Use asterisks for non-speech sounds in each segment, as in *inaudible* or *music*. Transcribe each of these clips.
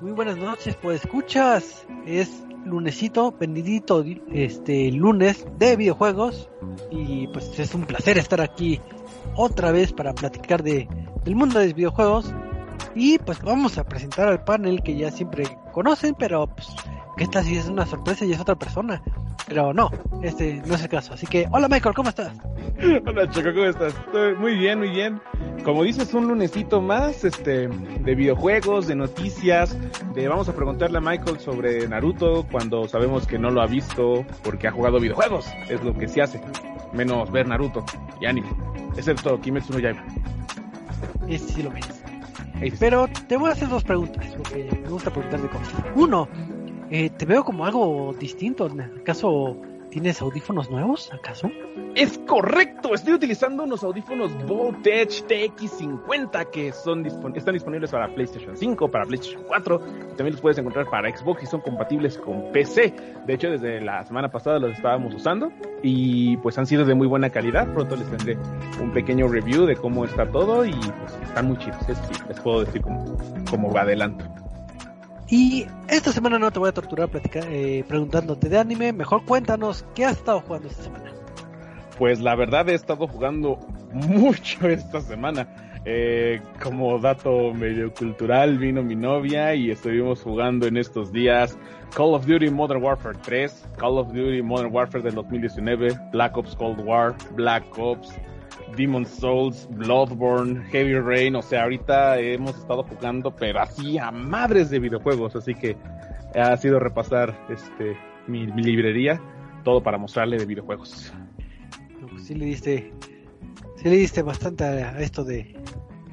muy buenas noches, pues escuchas, es lunesito, bendito este lunes de videojuegos y pues es un placer estar aquí otra vez para platicar de del mundo de los videojuegos y pues vamos a presentar al panel que ya siempre conocen, pero pues que esta sí es una sorpresa y es otra persona. Pero no, este no es el caso. Así que, hola Michael, ¿cómo estás? *laughs* Hola Choco, ¿cómo estás? Estoy muy bien, muy bien. Como dices, un lunesito más, este, de videojuegos, de noticias, de vamos a preguntarle a Michael sobre Naruto cuando sabemos que no lo ha visto porque ha jugado videojuegos. Es lo que se hace. Menos ver Naruto y anime. Excepto Kimetsu no Yaiba. Ese sí lo ves. Pero te voy a hacer dos preguntas, porque me gusta preguntar de cosas. Uno, eh, te veo como algo distinto. ¿Acaso tienes audífonos nuevos? ¿Acaso? Es correcto, estoy utilizando unos audífonos Voltage TX50 que son están disponibles para PlayStation 5, para PlayStation 4, también los puedes encontrar para Xbox y son compatibles con PC. De hecho, desde la semana pasada los estábamos usando y pues han sido de muy buena calidad. Pronto les tendré un pequeño review de cómo está todo y pues están muy chidos. les puedo decir como, como adelanto. Y esta semana no te voy a torturar platicar, eh, preguntándote de anime. Mejor cuéntanos qué has estado jugando esta semana. Pues la verdad he estado jugando mucho esta semana. Eh, como dato medio cultural vino mi novia y estuvimos jugando en estos días Call of Duty Modern Warfare 3, Call of Duty Modern Warfare del 2019, Black Ops Cold War, Black Ops, Demon Souls, Bloodborne, Heavy Rain, o sea, ahorita hemos estado jugando, pero así a madres de videojuegos, así que ha sido repasar este mi, librería, todo para mostrarle de videojuegos. Pues sí le diste, sí le diste bastante a, esto de,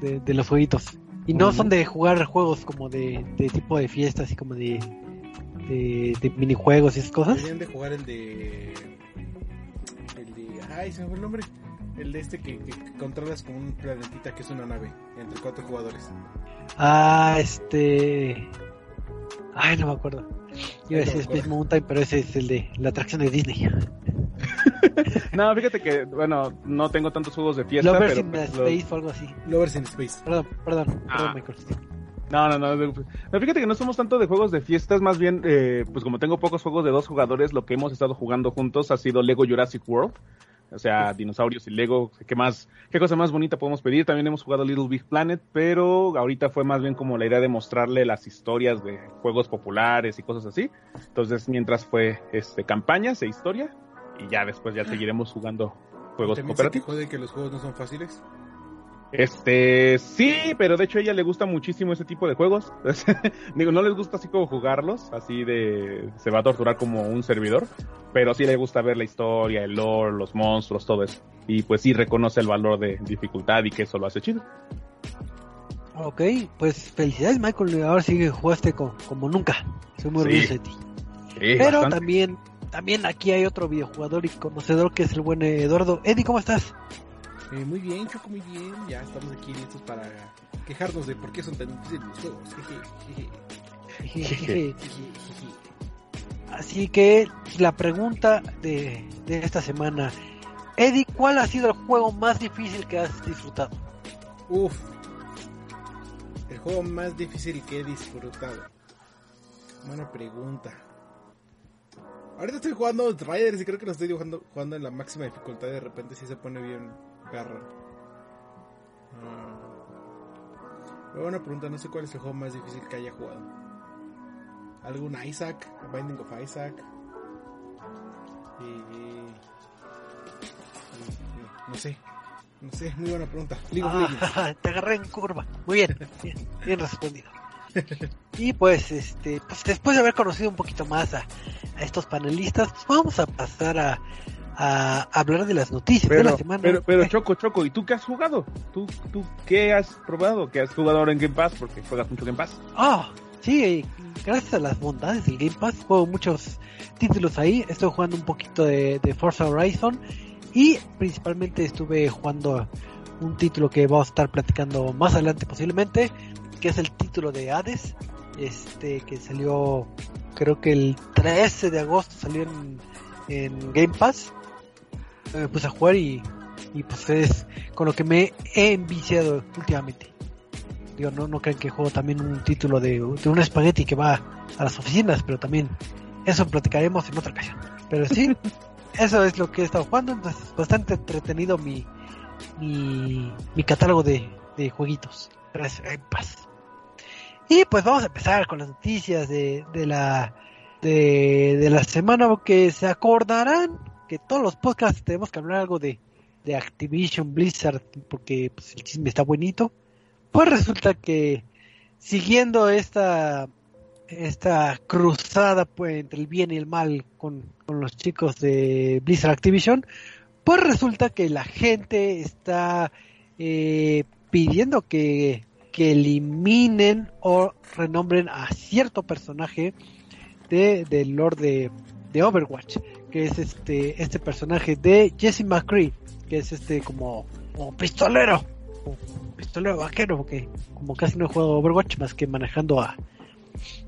de, los jueguitos. Y no son de jugar juegos como de, de tipo de fiestas y como de, de, minijuegos y esas cosas. Deberían de jugar el de... El de... Ay, se me fue el nombre el de este que, controlas con un planetita que es una nave entre cuatro jugadores. Ah, este. Ay, no me acuerdo. Iba a decir Space Mountain, pero ese es el de la atracción de Disney. *laughs* no, fíjate que, bueno, no tengo tantos juegos de fiesta. Lovers in pues Space o algo así. Lovers in Space. Perdón, perdón, ah. perdón, Michael. No, no, no, no. Fíjate que no somos tanto de juegos de fiestas, más bien, eh, pues como tengo pocos juegos de dos jugadores, lo que hemos estado jugando juntos ha sido Lego Jurassic World. O sea, dinosaurios y Lego, ¿qué más, qué cosa más bonita podemos pedir? También hemos jugado Little Big Planet, pero ahorita fue más bien como la idea de mostrarle las historias de juegos populares y cosas así. Entonces, mientras fue este campañas e historia, y ya después ya seguiremos jugando juegos cooperativos. ¿Te de que los juegos no son fáciles? Este, sí, pero de hecho a ella le gusta muchísimo ese tipo de juegos. *laughs* Digo, no les gusta así como jugarlos, así de se va a torturar como un servidor, pero sí le gusta ver la historia, el lore, los monstruos, todo eso. Y pues sí reconoce el valor de dificultad y que eso lo hace chido. Ok, pues felicidades Michael, ahora sí que jugaste como, nunca. Soy muy orgulloso de ti. pero también, también aquí hay otro videojugador y conocedor que es el buen Eduardo. Eddie, ¿cómo estás? Eh, muy bien, Choco, muy bien. Ya estamos aquí listos para quejarnos de por qué son tan difíciles los juegos. Así que la pregunta de, de esta semana, Eddie, ¿cuál ha sido el juego más difícil que has disfrutado? Uf, el juego más difícil que he disfrutado. Buena pregunta. Ahorita estoy jugando Riders y creo que lo estoy jugando, jugando en la máxima dificultad. De repente si se pone bien garra. Buena pregunta, no sé cuál es el juego más difícil que haya jugado. ¿Algún Isaac? Binding of Isaac. Y, no sé. No sé, muy buena pregunta. Ah, *laughs* te agarré en curva. Muy bien, bien, bien respondido. *laughs* y pues, este, pues después de haber conocido un poquito más a, a estos panelistas, pues vamos a pasar a, a hablar de las noticias pero, de la semana. Pero, pero Choco, Choco, ¿y tú qué has jugado? ¿Tú, tú qué has probado? ¿Qué has jugado ahora en Game Pass? Porque juegas mucho Game Pass. Ah, sí, gracias a las bondades del Game Pass juego muchos títulos ahí. Estoy jugando un poquito de, de Forza Horizon y principalmente estuve jugando un título que vamos a estar platicando más adelante posiblemente, que es el título de Hades, este que salió creo que el 13 de agosto salió en, en Game Pass me puse a jugar y, y pues es con lo que me he enviciado últimamente. Digo, no, no creen que juego también un título de, de un espagueti que va a las oficinas, pero también eso platicaremos en otra ocasión. Pero sí, *laughs* eso es lo que he estado jugando, entonces bastante entretenido mi, mi, mi catálogo de, de jueguitos. Gracias, en paz. Y pues vamos a empezar con las noticias de, de la de, de la semana, porque se acordarán todos los podcasts tenemos que hablar algo de, Activision Blizzard, porque pues, el chisme está bonito. Pues resulta que siguiendo esta esta cruzada pues, entre el bien y el mal con, con los chicos de Blizzard Activision, pues resulta que la gente está eh, pidiendo que, que eliminen o renombren a cierto personaje de, del Lord de Overwatch, que es este, este personaje de Jesse McCree, que es este como, como pistolero, o pistolero vaquero, porque como casi no he jugado Overwatch más que manejando a,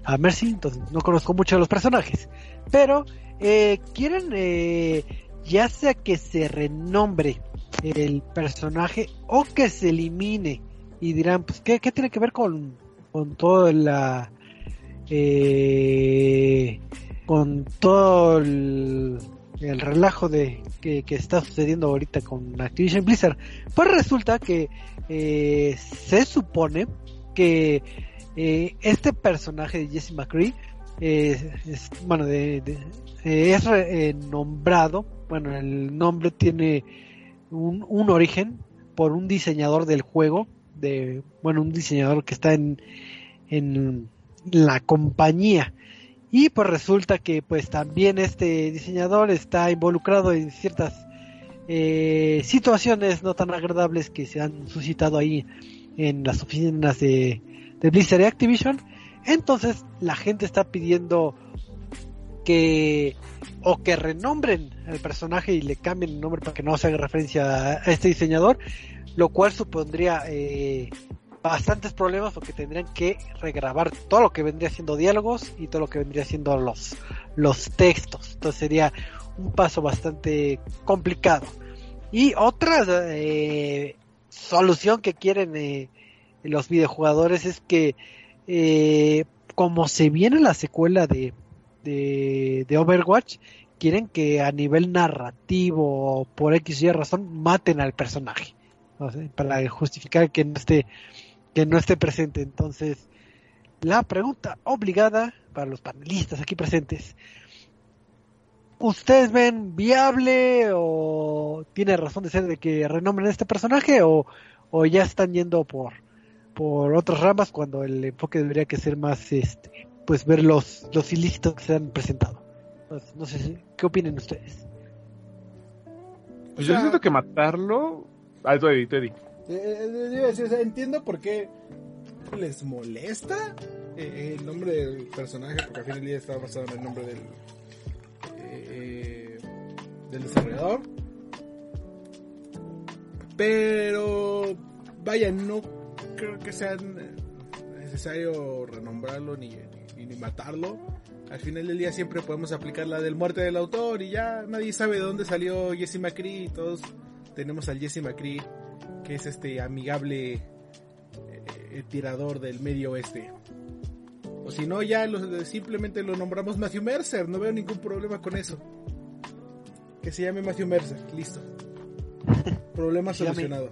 a Mercy, entonces no conozco mucho de los personajes. Pero eh, quieren eh, ya sea que se renombre el personaje o que se elimine y dirán, pues, ¿qué, qué tiene que ver con, con todo la... Eh, con todo el, el relajo de que, que, está sucediendo ahorita con Activision Blizzard? Pues resulta que eh, se supone que eh, este personaje de Jesse McCree eh, es, bueno, es eh, nombrado, bueno, el nombre tiene un, un, origen por un diseñador del juego, de, bueno, un diseñador que está en, en la compañía. Y pues resulta que pues también este diseñador está involucrado en ciertas eh, situaciones no tan agradables que se han suscitado ahí en las oficinas de, Blizzard y Activision. Entonces la gente está pidiendo que o que renombren el personaje y le cambien el nombre para que no se haga referencia a este diseñador, lo cual supondría eh, bastantes problemas porque tendrían que regrabar todo lo que vendría siendo diálogos y todo lo que vendría siendo los, los textos. Entonces sería un paso bastante complicado. Y otra eh, solución que quieren eh, los videojugadores es que eh, como se viene la secuela de, de, Overwatch, quieren que a nivel narrativo, por X y razón, maten al personaje. Para justificar que no esté, que no esté presente. Entonces, la pregunta obligada para los panelistas aquí presentes. ¿Ustedes ven viable o tiene razón de ser de que renombren este personaje o, o ya están yendo por, por otras ramas cuando el enfoque debería que ser más este pues ver los, los ilícitos que se han presentado. Pues, no sé, ¿qué opinan ustedes? Pues yo siento que matarlo... Ah, tú. Eh, eh, entiendo por qué les molesta eh, el nombre del personaje, porque al fin del día está basado en el nombre del, del desarrollador. Pero, vaya, no creo que sea necesario renombrarlo ni, ni, ni, matarlo. Al final del día siempre podemos aplicar la del muerte del autor y ya nadie sabe de dónde salió Jesse McCree. Todos tenemos al Jesse McCree, que es este amigable eh, tirador del medio oeste. O si no, ya lo, simplemente lo nombramos Matthew Mercer. No veo ningún problema con eso. Que se llame Matthew Mercer. Listo. *laughs* Problema solucionado.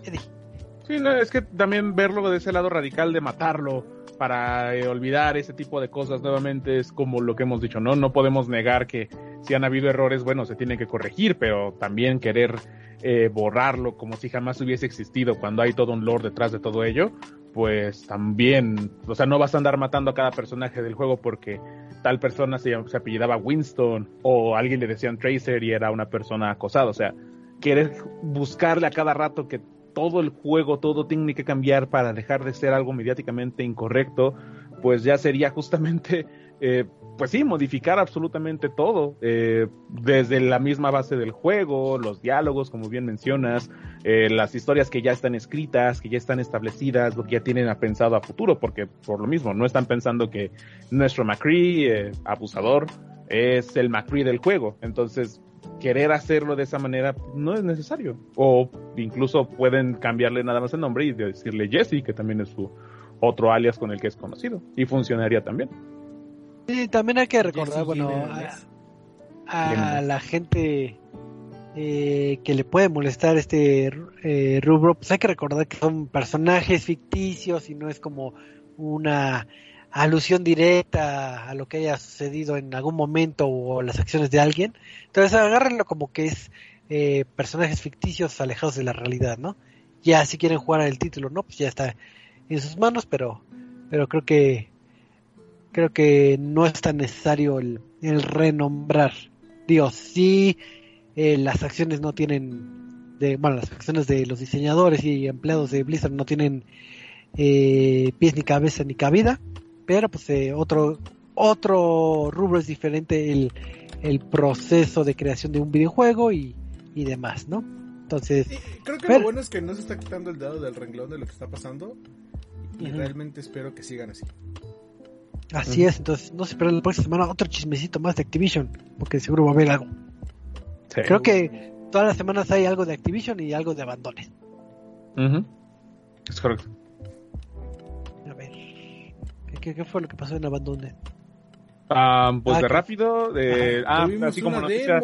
Sí, no, es que también verlo de ese lado radical de matarlo para eh, olvidar ese tipo de cosas nuevamente es como lo que hemos dicho, ¿no? No podemos negar que si han habido errores, bueno, se tienen que corregir, pero también querer eh, borrarlo como si jamás hubiese existido cuando hay todo un lore detrás de todo ello, pues también, o sea, no vas a andar matando a cada personaje del juego porque tal persona se, se apellidaba Winston o alguien le decían Tracer y era una persona acosada, o sea, querer buscarle a cada rato que todo el juego, todo tiene que cambiar para dejar de ser algo mediáticamente incorrecto, pues ya sería justamente, eh, pues sí, modificar absolutamente todo, eh, desde la misma base del juego, los diálogos, como bien mencionas, eh, las historias que ya están escritas, que ya están establecidas, lo que ya tienen pensado a futuro, porque por lo mismo, no están pensando que nuestro McCree, abusador, es el McCree del juego, entonces querer hacerlo de esa manera no es necesario. O incluso pueden cambiarle nada más el nombre y decirle Jesse, que también es su otro alias con el que es conocido y funcionaría también. Sí, también hay que recordar, bueno, a, la gente eh, que le puede molestar este eh, rubro, pues hay que recordar que son personajes ficticios y no es como una alusión directa a lo que haya sucedido en algún momento o las acciones de alguien. Entonces agárrenlo como que es eh, personajes ficticios alejados de la realidad, ¿no? Ya si quieren jugar al título, ¿no? Pues ya está en sus manos, pero, pero creo que creo que no es tan necesario el, renombrar. Dios, sí, eh, las acciones no tienen, de, bueno, las acciones de los diseñadores y empleados de Blizzard no tienen eh, pies ni cabeza ni cabida, pero pues eh, otro otro rubro es diferente el, el, proceso de creación de un videojuego y, y demás, ¿no? Entonces, creo que lo bueno es que no se está quitando el dedo del renglón de lo que está pasando y realmente espero que sigan así. Así es, entonces no se esperen la próxima semana otro chismecito más de Activision, porque seguro va a haber algo. Creo que todas las semanas hay algo de Activision y algo de abandones. Es correcto. ¿Qué, fue lo que pasó en Abandone? Ah, pues ah, de rápido, de, ah, así como noticia,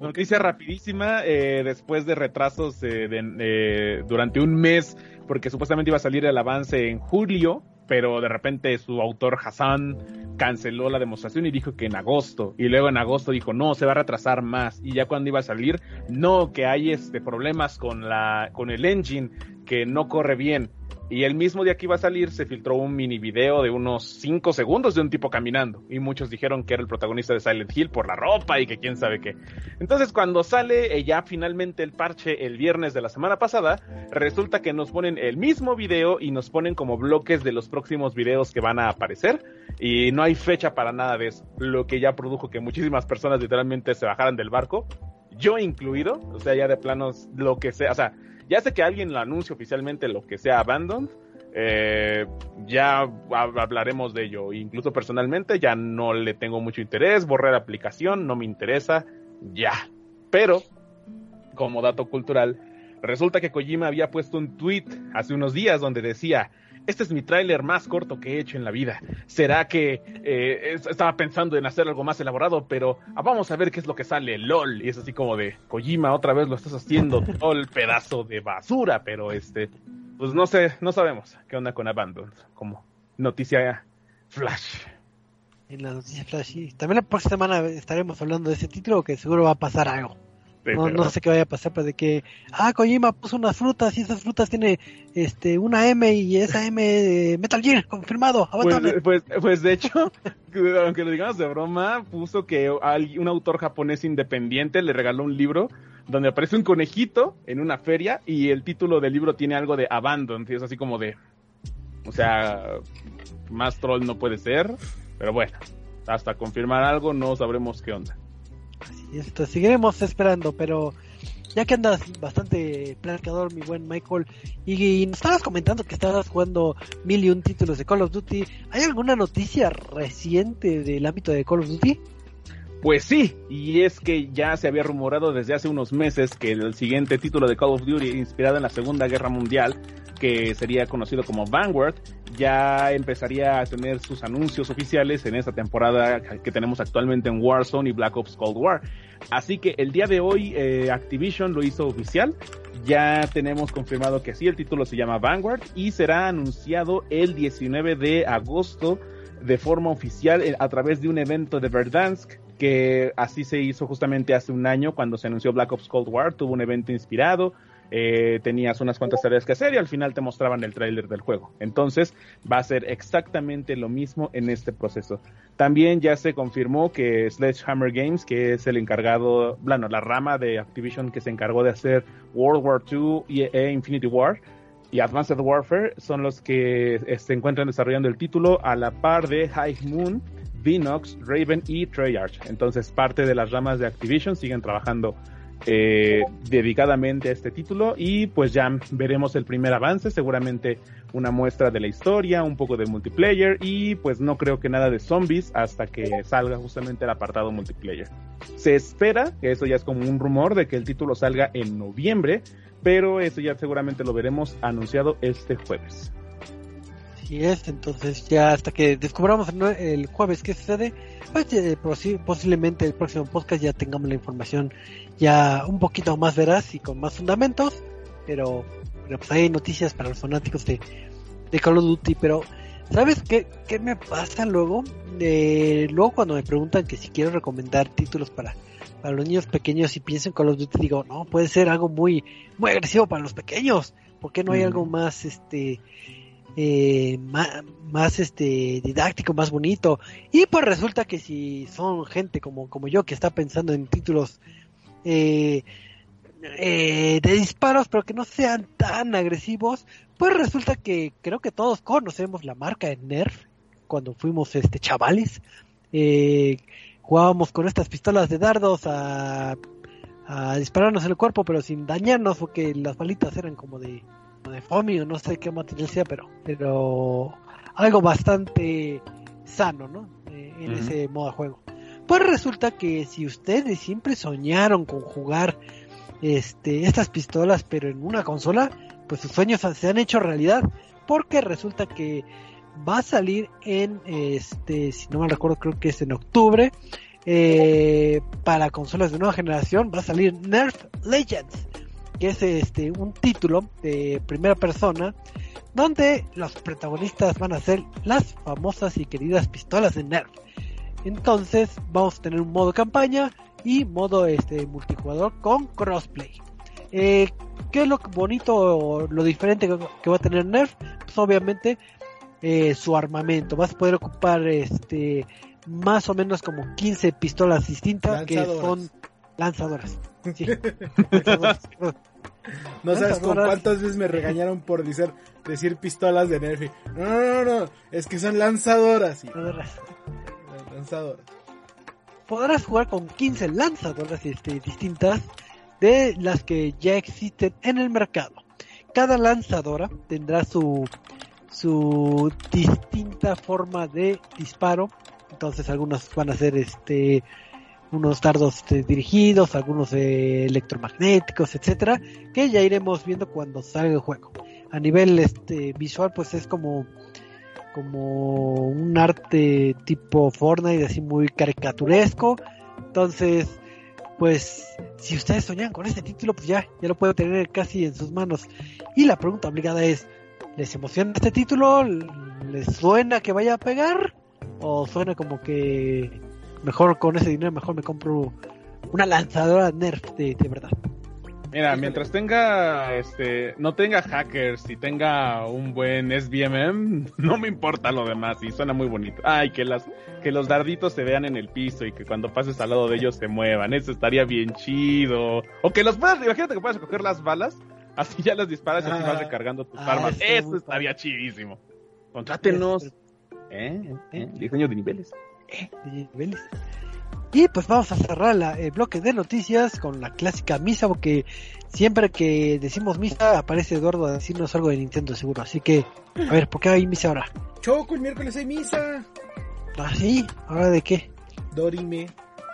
noticia rapidísima, eh, después de retrasos de, durante un mes, porque supuestamente iba a salir el avance en julio, pero de repente su autor Hassan canceló la demostración y dijo que en agosto, y luego en agosto dijo no, se va a retrasar más, y ya cuando iba a salir, no, que hay este problemas con la, con el engine, que no corre bien, y el mismo día que iba a salir se filtró un mini video de unos 5 segundos de un tipo caminando. Y muchos dijeron que era el protagonista de Silent Hill por la ropa y que quién sabe qué. Entonces cuando sale ya finalmente el parche el viernes de la semana pasada, resulta que nos ponen el mismo video y nos ponen como bloques de los próximos videos que van a aparecer. Y no hay fecha para nada de eso. Lo que ya produjo que muchísimas personas literalmente se bajaran del barco. Yo incluido. O sea, ya de planos lo que sea. O sea ya sé que alguien lo anuncia oficialmente lo que sea Abandoned, eh, ya hablaremos de ello. Incluso personalmente ya no le tengo mucho interés, borré la aplicación, no me interesa, ya. Pero, como dato cultural, resulta que Kojima había puesto un tweet hace unos días donde decía, este es mi tráiler más corto que he hecho en la vida. ¿Será que eh, estaba pensando en hacer algo más elaborado? Pero ah, vamos a ver qué es lo que sale, LOL. Y es así como de, Kojima, otra vez lo estás haciendo, *laughs* todo el pedazo de basura, pero este, pues no sé, no sabemos qué onda con Abandon, como noticia flash. En la noticia flash, sí. También la próxima semana estaremos hablando de ese título que seguro va a pasar algo no, sé qué vaya a pasar, pero de que, ah, Kojima puso unas frutas y esas frutas tiene este una M y esa M de Metal Gear, confirmado. Pues, pues, pues, de hecho, *laughs* aunque lo digamos de broma, puso que un autor japonés independiente le regaló un libro donde aparece un conejito en una feria y el título del libro tiene algo de Abandon, es así como de, o sea, más troll no puede ser, pero bueno, hasta confirmar algo no sabremos qué onda. Y esto, seguiremos esperando, pero ya que andas bastante platicador, mi buen Michael, y, nos estabas comentando que estabas jugando mil y un títulos de Call of Duty, ¿hay alguna noticia reciente del ámbito de Call of Duty? Pues sí, y es que ya se había rumorado desde hace unos meses que el siguiente título de Call of Duty, inspirado en la Segunda Guerra Mundial, que sería conocido como Vanguard, ya empezaría a tener sus anuncios oficiales en esta temporada que tenemos actualmente en Warzone y Black Ops Cold War. Así que el día de hoy eh, Activision lo hizo oficial. Ya tenemos confirmado que sí, el título se llama Vanguard y será anunciado el 19 de agosto de forma oficial eh, a través de un evento de Verdansk que así se hizo justamente hace un año cuando se anunció Black Ops Cold War, tuvo un evento inspirado, eh, tenías unas cuantas tareas que hacer y al final te mostraban el tráiler del juego. Entonces va a ser exactamente lo mismo en este proceso. También ya se confirmó que Sledgehammer Games, que es el encargado, bueno, la rama de Activision que se encargó de hacer World War II e Infinity War, y Advanced Warfare son los que eh, se encuentran desarrollando el título a la par de High Moon, Vinox, Raven y Treyarch. Entonces parte de las ramas de Activision siguen trabajando eh, dedicadamente a este título y pues ya veremos el primer avance, seguramente una muestra de la historia, un poco de multiplayer y pues no creo que nada de zombies hasta que salga justamente el apartado multiplayer. Se espera, que eso ya es como un rumor de que el título salga en noviembre, pero eso ya seguramente lo veremos anunciado este jueves. Así es, entonces ya hasta que descubramos el jueves qué sucede, pues eh, posiblemente el próximo podcast ya tengamos la información ya un poquito más veraz y con más fundamentos, pero, pero pues hay noticias para los fanáticos de, de Call of Duty, pero ¿sabes qué, qué me pasa luego? Eh, luego cuando me preguntan que si quiero recomendar títulos para, para los niños pequeños y pienso en Call of Duty, digo, no, puede ser algo muy, muy agresivo para los pequeños, ¿por qué no hay algo más, este, eh, más, este didáctico, más bonito. Y pues resulta que si son gente como, yo que está pensando en títulos eh, eh, de disparos, pero que no sean tan agresivos, pues resulta que creo que todos conocemos la marca de Nerf cuando fuimos este chavales. jugábamos con estas pistolas de dardos a, a dispararnos en el cuerpo, pero sin dañarnos, porque las balitas eran como de de FOMI o no sé qué material sea, pero, pero algo bastante sano, ¿no? Eh, en ese modo de juego. Pues resulta que si ustedes siempre soñaron con jugar este, estas pistolas, pero en una consola, pues sus sueños se han hecho realidad, porque resulta que va a salir en, este, si no me recuerdo, creo que es en octubre, eh, para consolas de nueva generación, va a salir Nerf Legends que es este un título de primera persona donde los protagonistas van a ser las famosas y queridas pistolas de Nerf. Entonces vamos a tener un modo campaña y modo este multijugador con crossplay. Eh, ¿Qué es lo bonito o lo diferente que va a tener Nerf? Pues obviamente eh, su armamento. Vas a poder ocupar este más o menos como 15 pistolas distintas que son *laughs* lanzadoras. No sabes con cuántas veces me regañaron por decir, decir pistolas de Nerf. No, no, no, no, es que son lanzadoras. Lanzadoras. Podrás jugar con 15 lanzadoras este, distintas de las que ya existen en el mercado. Cada lanzadora tendrá su, su distinta forma de disparo. Entonces algunas van a ser este unos dardos dirigidos, algunos electromagnéticos, etcétera, que ya iremos viendo cuando salga el juego. A nivel este visual, pues es como como un arte tipo Fortnite, así muy caricaturesco. Entonces, pues si ustedes soñan con este título, pues ya, ya lo pueden tener casi en sus manos. Y la pregunta obligada es, ¿les emociona este título? ¿Les suena que vaya a pegar? ¿O suena como que mejor con ese dinero, mejor me compro una lanzadora Nerf de, verdad. Mira, mientras tenga, este, no tenga hackers y tenga un buen SBMM, *laughs* no me importa lo demás y suena muy bonito. Ay, que las, que los darditos se vean en el piso y que cuando pases al lado de ellos se muevan, eso estaría bien chido. O que los puedas, imagínate que puedas coger las balas, así ya las disparas y así vas ah. recargando tus ah, armas. Eso estaría chidísimo. Contrátenos. ¿Eh? ¿Eh? Diseño de niveles. Y pues vamos a cerrar el bloque de noticias con la clásica misa, porque siempre que decimos misa aparece Eduardo a decirnos algo de Nintendo seguro. Así que, a ver, ¿por qué hay misa ahora? Choco, el miércoles hay misa. ¿Ah, sí? ¿Ahora de qué? Dorime.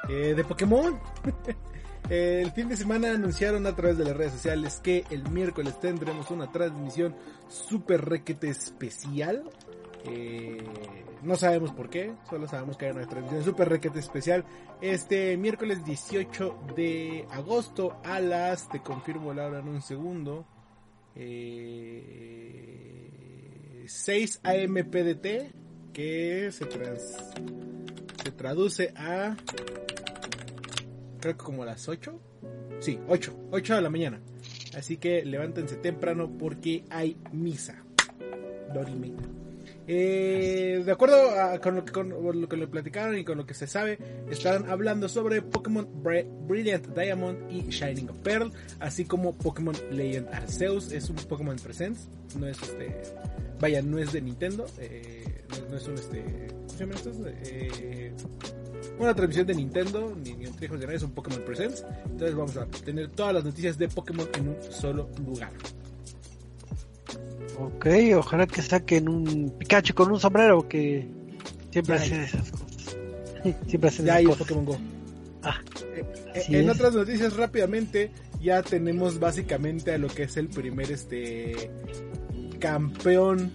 Eh, de Pokémon. *laughs* el fin de semana anunciaron a través de las redes sociales que el miércoles tendremos una transmisión super requete especial. Eh, no sabemos por qué, solo sabemos que hay una transmisión super requete especial este miércoles 18 de agosto a las, te confirmo la hora en un segundo, 6 AM PDT, que se, se traduce a, creo que como a las 8, sí, 8, 8 de la mañana. Así que levántense temprano porque hay misa. Dorime. Eh, de acuerdo con, lo que, con, lo que le platicaron y con lo que se sabe, estarán hablando sobre Pokémon Brilliant Diamond y Shining Pearl, así como Pokémon Legend Arceus. Es un Pokémon Presents, no es este, vaya, no es de Nintendo, eh, no, es un este, ¿cómo se? Eh, una transmisión de Nintendo, ni, ni un es un Pokémon Presents. Entonces vamos a tener todas las noticias de Pokémon en un solo lugar. Ok, ojalá que saquen un Pikachu con un sombrero que siempre hace esas cosas. *laughs* siempre hace ya esas Pokémon Go. Ah, eh, eh, en otras noticias rápidamente ya tenemos básicamente a lo que es el primer este campeón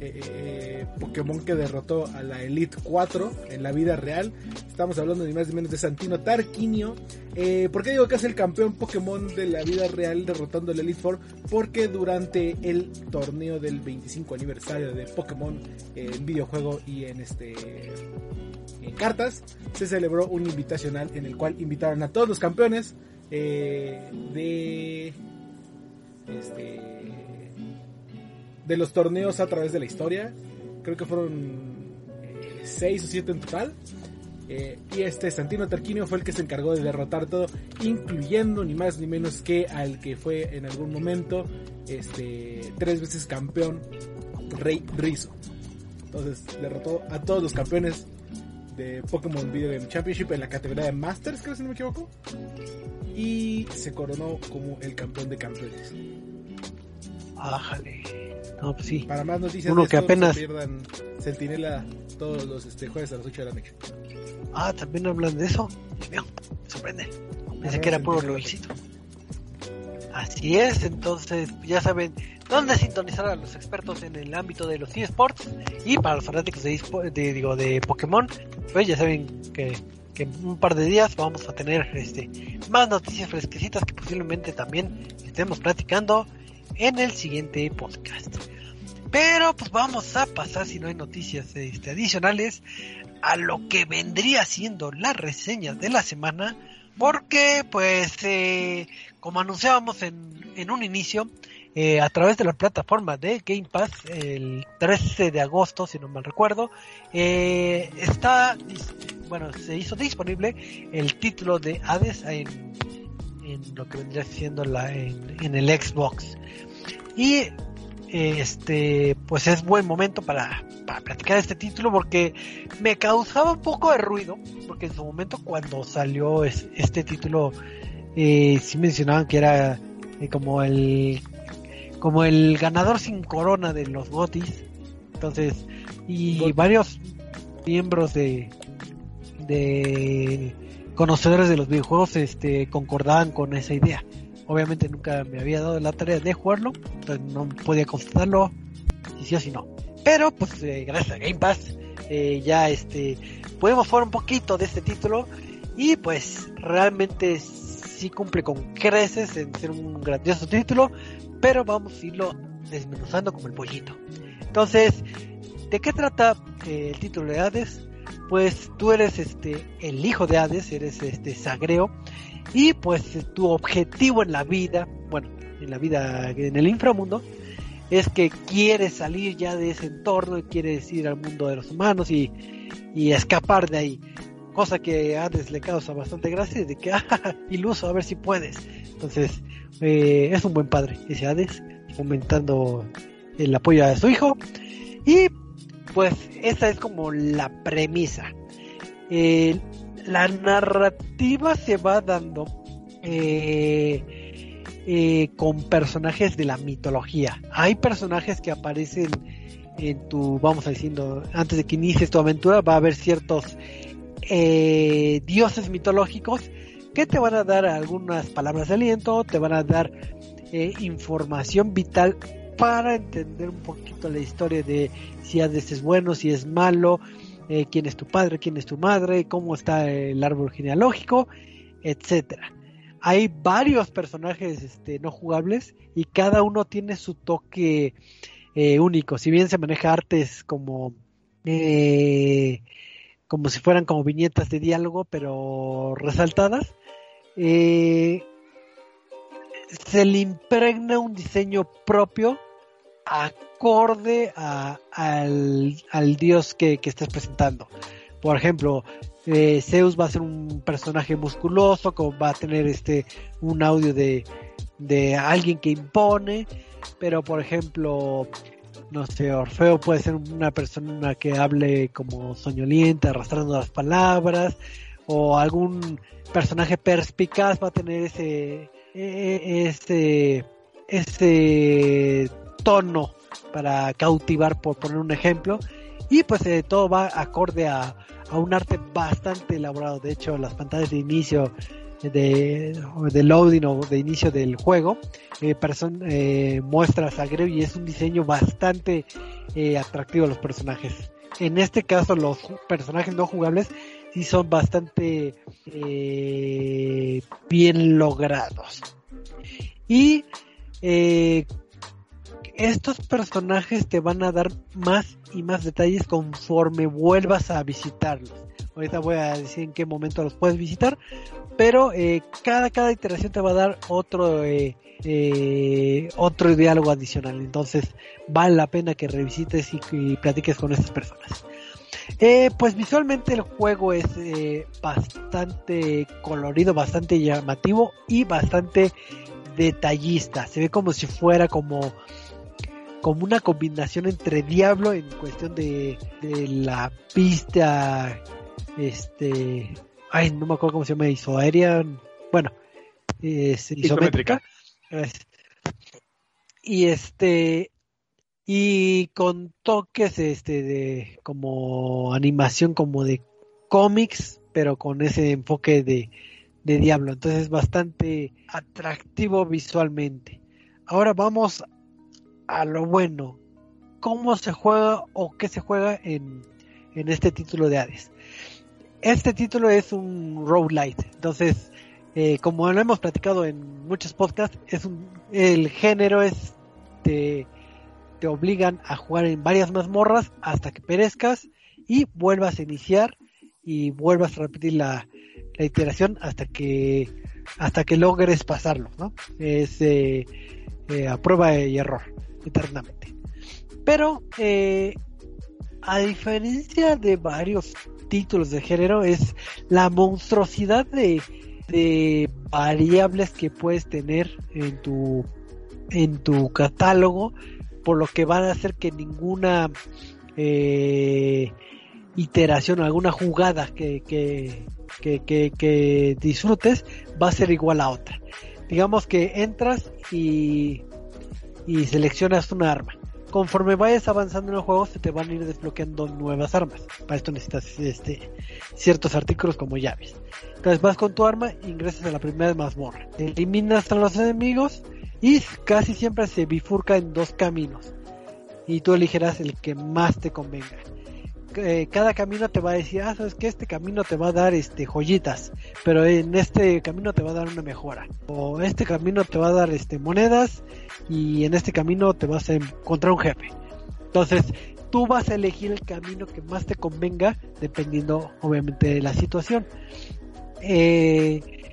eh, eh, Pokémon que derrotó a la Elite 4 en la vida real. Estamos hablando ni más ni menos de Santino Tarquinio. Eh, ¿Por qué digo que es el campeón Pokémon de la vida real derrotando a la Elite 4? Porque durante el torneo del 25 aniversario de Pokémon en videojuego y en este en cartas se celebró un invitacional en el cual invitaron a todos los campeones de este de los torneos a través de la historia. Creo que fueron 6 eh, o 7 en total. Eh, y este Santino Tarquinio fue el que se encargó de derrotar todo, incluyendo ni más ni menos que al que fue en algún momento este tres veces campeón, Rey Rizzo. Entonces derrotó a todos los campeones de Pokémon Video Game Championship en la categoría de Masters, creo si no me equivoco. Y se coronó como el campeón de campeones. Ájale. No, pues sí. Para más noticias Uno que apenas... no se pierdan Sentinela todos los este, jueves a las 8 de la noche. Ah, también hablan de eso. me sorprende. Pensé que era puro Luisito. Así es, entonces ya saben dónde sintonizar a los expertos en el ámbito de los eSports y para los fanáticos de, de, digo, de Pokémon, pues ya saben que, que en un par de días vamos a tener este más noticias fresquecitas que posiblemente también estemos platicando en el siguiente podcast. Pero pues vamos a pasar, si no hay noticias este, adicionales, a lo que vendría siendo la reseña de la semana. Porque pues eh, como anunciábamos en, en un inicio, eh, a través de la plataforma de Game Pass el 13 de agosto, si no mal recuerdo, eh, está, bueno, se hizo disponible el título de Hades en, en lo que vendría siendo la, en, en el Xbox. Y este pues es buen momento para, para platicar este título porque me causaba un poco de ruido porque en su momento cuando salió este título eh, sí mencionaban que era eh, como el como el ganador sin corona de los gotis entonces y varios miembros de de conocedores de los videojuegos este concordaban con esa idea Obviamente nunca me había dado la tarea de jugarlo, entonces no podía constatarlo si sí o si no. Pero pues eh, gracias a Game Pass eh, ya este podemos jugar un poquito de este título y pues realmente sí cumple con creces en ser un grandioso título, pero vamos a irlo desmenuzando como el pollito. Entonces, ¿de qué trata eh, el título de Hades? Pues tú eres este el hijo de Hades, eres este Sagreo y pues tu objetivo en la vida, bueno, en la vida, en el inframundo, es que quieres salir ya de ese entorno y quieres ir al mundo de los humanos y, escapar de ahí. Cosa que a Hades le causa bastante gracia de que, *laughs* ah, iluso, a ver si puedes. Entonces, eh, es un buen padre, ese Hades, fomentando el apoyo a su hijo. Y pues esa es como la premisa. Eh, la narrativa se va dando eh, eh, con personajes de la mitología. Hay personajes que aparecen en tu, vamos a diciendo, antes de que inicies tu aventura, va a haber ciertos dioses mitológicos que te van a dar algunas palabras de aliento, te van a dar información vital para entender un poquito la historia de si Hades es bueno, si es malo, eh, quién es tu padre, quién es tu madre, cómo está el árbol genealógico, etcétera. Hay varios personajes este, no jugables y cada uno tiene su toque eh, único. Si bien se maneja artes como eh, como si fueran como viñetas de diálogo, pero resaltadas, se le impregna un diseño propio acorde a, al, dios que, que estés presentando. Por ejemplo, eh, Zeus va a ser un personaje musculoso, como va a tener este un audio de, de alguien que impone, pero por ejemplo, no sé, Orfeo puede ser una persona que hable como soñoliente, arrastrando las palabras, o algún personaje perspicaz va a tener ese, e, e, ese, ese tono para cautivar, por poner un ejemplo. Y pues eh, todo va acorde a, a, un arte bastante elaborado. De hecho, las pantallas de inicio de, de loading o de inicio del juego, eh, person, eh, muestras a y es un diseño bastante eh, atractivo a los personajes. En este caso, los personajes no jugables sí son bastante eh, bien logrados. Y eh, estos personajes te van a dar más y más detalles conforme vuelvas a visitarlos. Ahorita voy a decir en qué momento los puedes visitar, pero eh, cada, cada iteración te va a dar otro, eh, otro diálogo adicional. Entonces vale la pena que revisites y platiques con estas personas. Eh, pues visualmente el juego es eh, bastante colorido, bastante llamativo y bastante detallista. Se ve como si fuera como como una combinación entre Diablo en cuestión de, de la pista este ay no me acuerdo cómo se llama isoaérea bueno es isométrica, isométrica. y este y con toques este de como animación como de cómics pero con ese enfoque de, de Diablo. Entonces es bastante atractivo visualmente. Ahora vamos a lo bueno. Cómo se juega o qué se juega en, en este título de Hades este título es un roguelite. Entonces eh, como lo hemos platicado en muchos podcasts es un, el género es de te obligan a jugar en varias mazmorras hasta que perezcas y vuelvas a iniciar y vuelvas a repetir la, la iteración hasta que hasta que logres pasarlo, ¿no? Es eh, eh, a prueba y error, eternamente. Pero eh, a diferencia de varios títulos de género, es la monstruosidad de, de variables que puedes tener en tu en tu catálogo por lo que van a hacer que ninguna eh, iteración o alguna jugada que, disfrutes va a ser igual a otra. Digamos que entras y, y seleccionas una arma. Conforme vayas avanzando en el juego, se te van a ir desbloqueando nuevas armas. Para esto necesitas este, ciertos artículos como llaves. Entonces vas con tu arma, ingresas a la primera mazmorra. Eliminas a los enemigos y casi siempre se bifurca en dos caminos y tú elegirás el que más te convenga. Eh, cada camino te va a decir, ah, sabes que este camino te va a dar este joyitas, pero en este camino te va a dar una mejora. O este camino te va a dar este monedas y en este camino te vas a encontrar un jefe. Entonces, tú vas a elegir el camino que más te convenga dependiendo obviamente de la situación. Eh,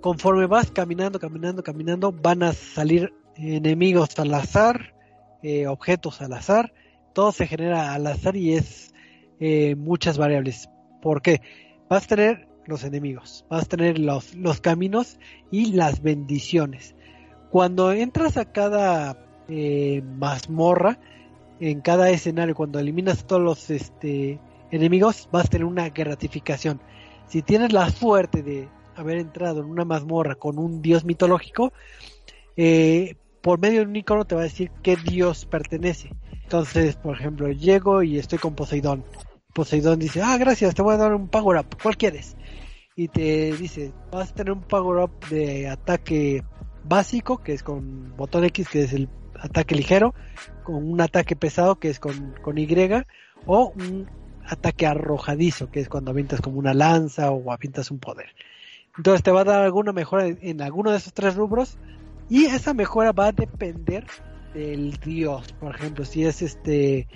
conforme vas caminando, caminando, caminando, van a salir enemigos al azar, eh, objetos al azar, todo se genera al azar y es eh, muchas variables. porque Vas a tener los enemigos, vas a tener los, los caminos y las bendiciones. Cuando entras a cada eh, mazmorra, en cada escenario, cuando eliminas todos los este, enemigos, vas a tener una gratificación. Si tienes la suerte de haber entrado en una mazmorra con un dios mitológico, eh, por medio de un icono te va a decir qué dios pertenece. Entonces, por ejemplo, llego y estoy con Poseidón. Poseidón dice, ah, gracias, te voy a dar un power up, ¿cuál quieres? Y te dice, vas a tener un power up de ataque básico, que es con botón X, que es el ataque ligero, con un ataque pesado, que es con, con Y, o un ataque arrojadizo, que es cuando avientas como una lanza o avientas un poder. Entonces te va a dar alguna mejora en alguno de esos tres rubros y esa mejora va a depender del dios. Por ejemplo, si es este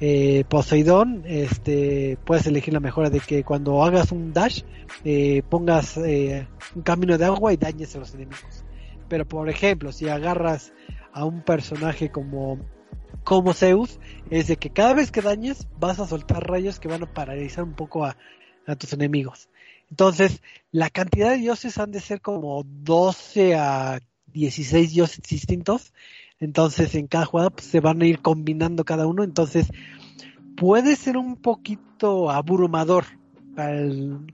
eh, Poseidón, este, puedes elegir la mejora de que cuando hagas un dash eh, pongas eh, un camino de agua y dañes a los enemigos. Pero por ejemplo, si agarras a un personaje como como Zeus, es de que cada vez que dañes vas a soltar rayos que van a paralizar un poco a, a tus enemigos. Entonces, la cantidad de dioses han de ser como 12 a 16 dioses distintos. Entonces en cada jugada pues, se van a ir combinando cada uno. Entonces puede ser un poquito abrumador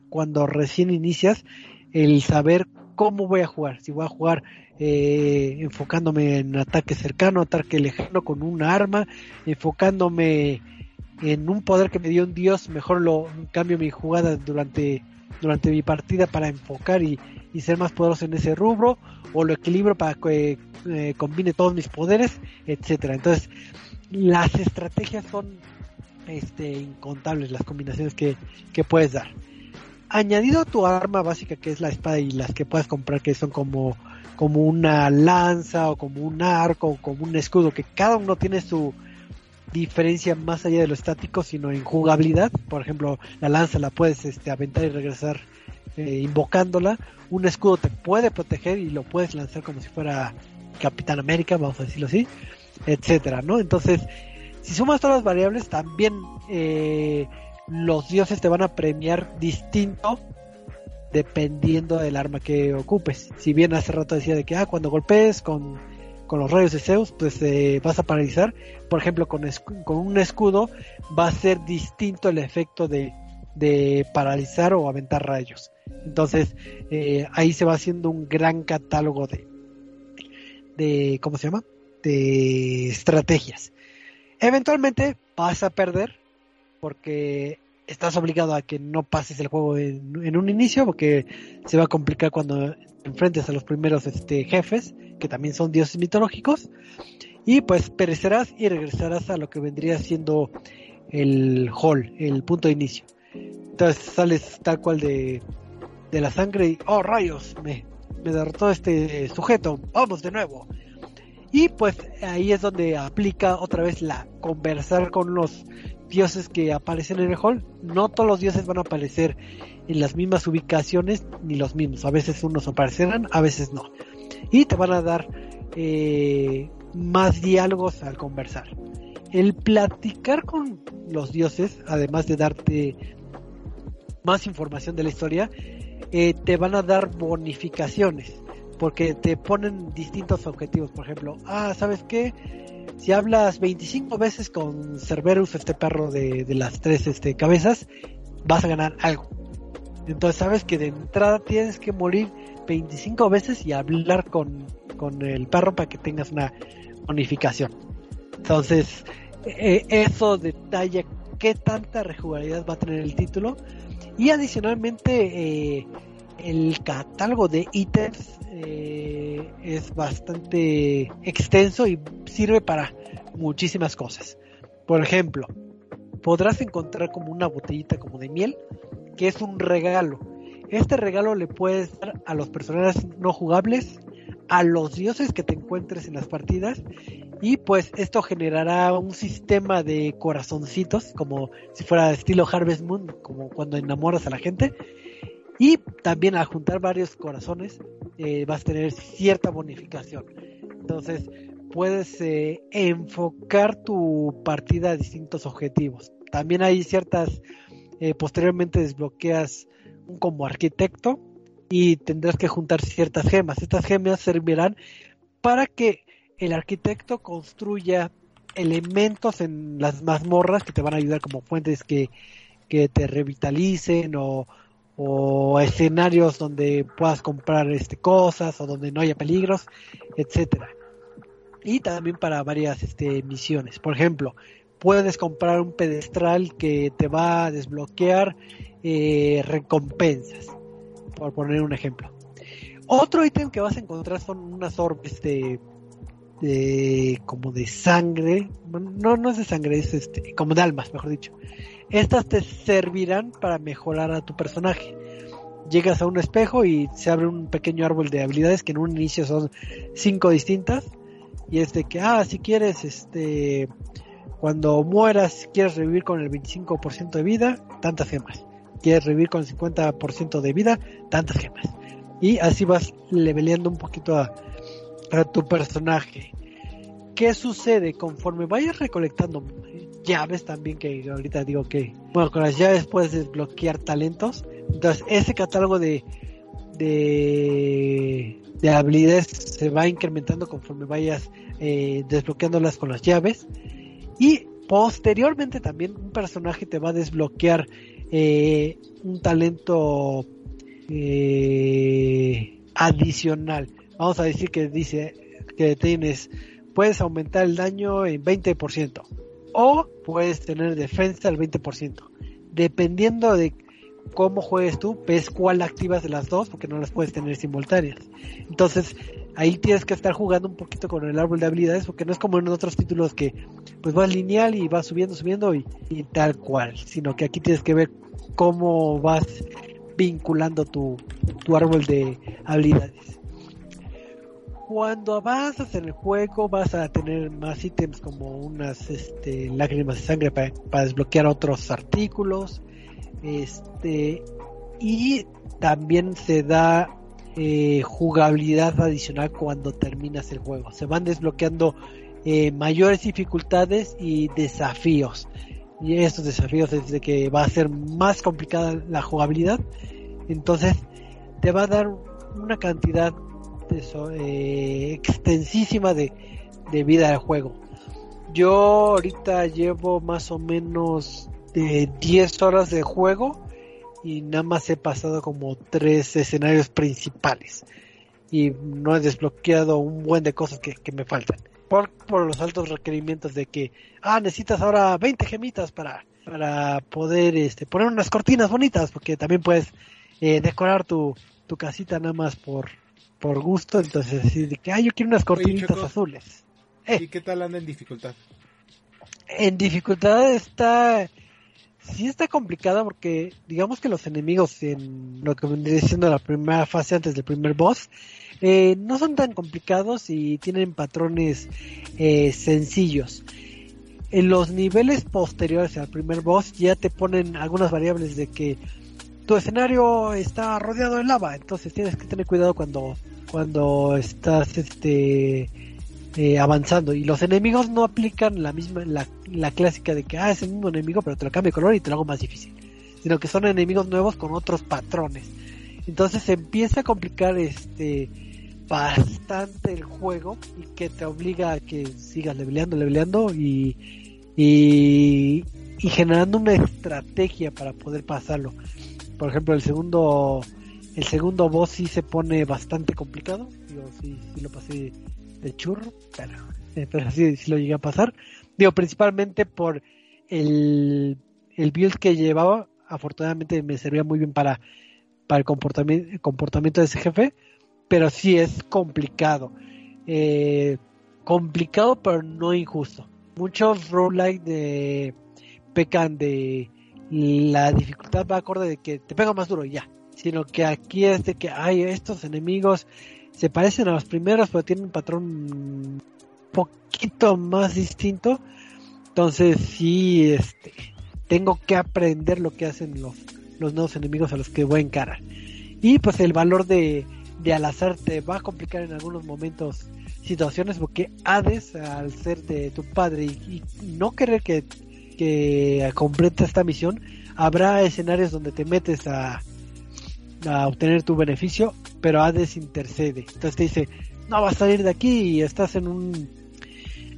cuando recién inicias el saber cómo voy a jugar. Si voy a jugar eh, enfocándome en ataque cercano, ataque lejano con un arma, enfocándome en un poder que me dio un dios, mejor lo cambio mi jugada durante durante mi partida para enfocar y, ser más poderoso en ese rubro, o lo equilibro para que eh, combine todos mis poderes, etcétera. Entonces, las estrategias son este, incontables, las combinaciones que, que puedes dar. Añadido a tu arma básica que es la espada y las que puedes comprar que son como como una lanza o como un arco o como un escudo, que cada uno tiene su diferencia más allá de lo estático, sino en jugabilidad. Por ejemplo, la lanza la puedes este, aventar y regresar eh, invocándola. Un escudo te puede proteger y lo puedes lanzar como si fuera Capitán América, vamos a decirlo así, etcétera, ¿no? Entonces, si sumas todas las variables, también eh, los dioses te van a premiar distinto dependiendo del arma que ocupes. Si bien hace rato decía de que ah, cuando golpees con, los rayos de Zeus, pues eh, vas a paralizar. Por ejemplo, con, con un escudo va a ser distinto el efecto de, de paralizar o aventar rayos. Entonces, eh, ahí se va haciendo un gran catálogo de, de, ¿cómo se llama? De estrategias. Eventualmente vas a perder porque estás obligado a que no pases el juego en, un inicio porque se va a complicar cuando enfrentes a los primeros este, jefes, que también son dioses mitológicos, y pues perecerás y regresarás a lo que vendría siendo el hall, el punto de inicio. Entonces sales tal cual de, de la sangre y, oh rayos, me, me derrotó este sujeto, vamos de nuevo. Y pues ahí es donde aplica otra vez la conversar con los dioses que aparecen en el hall, no todos los dioses van a aparecer en las mismas ubicaciones ni los mismos. A veces unos aparecerán, a veces no. Y te van a dar eh, más diálogos al conversar. El platicar con los dioses, además de darte más información de la historia, eh, te van a dar bonificaciones porque te ponen distintos objetivos. Por ejemplo, ah, ¿sabes qué? si hablas 25 veces con Cerberus, este perro de, las tres este, cabezas, vas a ganar algo. Entonces sabes que de entrada tienes que morir 25 veces y hablar con, el perro para que tengas una bonificación. Entonces, eh, eso detalla qué tanta rejugabilidad va a tener el título. Y adicionalmente, eh, el catálogo de ítems eh, es bastante extenso y sirve para muchísimas cosas. Por ejemplo, podrás encontrar como una botellita como de miel, que es un regalo. Este regalo le puedes dar a los personajes no jugables, a los dioses que te encuentres en las partidas y pues esto generará un sistema de corazoncitos como si fuera estilo Harvest Moon, como cuando enamoras a la gente y también al juntar varios corazones eh, vas a tener cierta bonificación. Entonces puedes eh, enfocar tu partida a distintos objetivos. También hay ciertas, eh, posteriormente desbloqueas como arquitecto y tendrás que juntar ciertas gemas. Estas gemas servirán para que el arquitecto construya elementos en las mazmorras que te van a ayudar como fuentes que, que te revitalicen o, o escenarios donde puedas comprar este cosas o donde no haya peligros, etcétera. Y también para varias este, misiones. Por ejemplo, puedes comprar un pedestral que te va a desbloquear eh, recompensas, por poner un ejemplo. Otro ítem que vas a encontrar son unas orbes de, de como de sangre, no, no es de sangre, es este, como de almas, mejor dicho, estas te servirán para mejorar a tu personaje. Llegas a un espejo y se abre un pequeño árbol de habilidades que en un inicio son cinco distintas. Y es de que, ah, si quieres, este, cuando mueras, quieres revivir con el 25% de vida, tantas gemas. Quieres revivir con el 50% de vida, tantas gemas. Y así vas leveleando un poquito a, a tu personaje. ¿Qué sucede? Conforme vayas recolectando llaves también, que ahorita digo que, bueno, con las llaves puedes desbloquear talentos. Entonces, ese catálogo de, de, de habilidades se va incrementando conforme vayas eh, desbloqueándolas con las llaves. Y posteriormente también un personaje te va a desbloquear eh, un talento eh, adicional. Vamos a decir que dice que tienes puedes aumentar el daño en 20% o puedes tener defensa al 20%, dependiendo de cómo juegues tú, ves cuál activas de las dos, porque no las puedes tener simultáneas. Entonces, ahí tienes que estar jugando un poquito con el árbol de habilidades, porque no es como en otros títulos que pues vas lineal y vas subiendo, subiendo y, tal cual, sino que aquí tienes que ver cómo vas vinculando tu, tu árbol de habilidades. Cuando avanzas en el juego vas a tener más ítems como unas este, lágrimas de sangre para, para desbloquear otros artículos. Este, y también se da eh, jugabilidad adicional cuando terminas el juego. Se van desbloqueando eh, mayores dificultades y desafíos. Y estos desafíos es de que va a ser más complicada la jugabilidad. Entonces te va a dar una cantidad eh, extensísima de, vida del juego. Yo ahorita llevo más o menos de 10 horas de juego y nada más he pasado como tres escenarios principales. Y no he desbloqueado un buen de cosas que, que me faltan. Por, por los altos requerimientos de que ah necesitas ahora 20 gemitas para para poder este poner unas cortinas bonitas porque también puedes eh, decorar tu, tu casita nada más por por gusto. Entonces decir de que ah yo quiero unas cortinitas azules ¿Y qué tal anda en dificultad? en dificultad está sí está complicada porque digamos que los enemigos en lo que vendría siendo la primera fase antes del primer boss eh, no son tan complicados y tienen patrones eh, sencillos. En los niveles posteriores al primer boss ya te ponen algunas variables de que tu escenario está rodeado de lava, entonces tienes que tener cuidado cuando cuando estás este eh, avanzando. Y los enemigos no aplican la misma la, la clásica de que ah es el mismo enemigo pero te lo cambio de color y te lo hago más difícil. Sino que son enemigos nuevos con otros patrones. Entonces se empieza a complicar este bastante el juego y que te obliga a que sigas leveleando leveleando y y, generando una estrategia para poder pasarlo. Por ejemplo el segundo el segundo boss sí se pone bastante complicado. Yo sí, sí lo pasé de churro, pero, eh, pero sí, sí lo llegué a pasar. Digo, principalmente por el, el build que llevaba, afortunadamente me servía muy bien para, para el comportamiento, comportamiento de ese jefe, pero sí es complicado. Eh, complicado, pero no injusto. Muchos roguelike de pecan de la dificultad va acorde de que te pega más duro y ya, sino que aquí es de que hay estos enemigos se parecen a los primeros, pero tienen un patrón poquito más distinto. Entonces sí, este, tengo que aprender lo que hacen los, los nuevos enemigos a los que voy en cara. Y pues el valor de, de al azar te va a complicar en algunos momentos situaciones porque Hades, al ser de tu padre y, y no querer que, que complete esta misión, habrá escenarios donde te metes a, a obtener tu beneficio, pero Hades intercede. Entonces te dice, no vas a salir de aquí y estás en un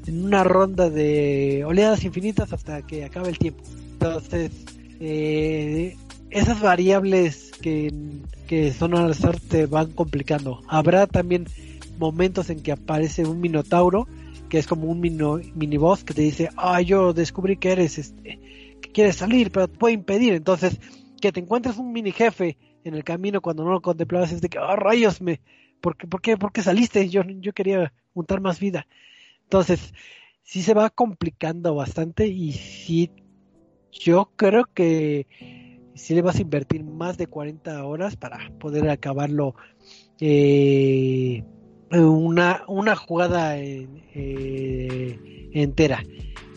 en una ronda de oleadas infinitas hasta que acabe el tiempo. Entonces, eh, esas variables que, que son al azar te van complicando. Habrá también momentos en que aparece un minotauro, que es como un mino, mini boss que te dice, ah, yo descubrí que eres, este, que quieres salir, pero te puede impedir. Entonces, que te encuentres un mini jefe en el camino cuando no lo contemplabas es de que, oh, rayos, me, ¿por qué, saliste? Yo, yo quería juntar más vida. Entonces, sí se va complicando bastante y sí, yo creo que sí le vas a invertir más de 40 horas para poder acabarlo eh, una, una jugada eh, entera.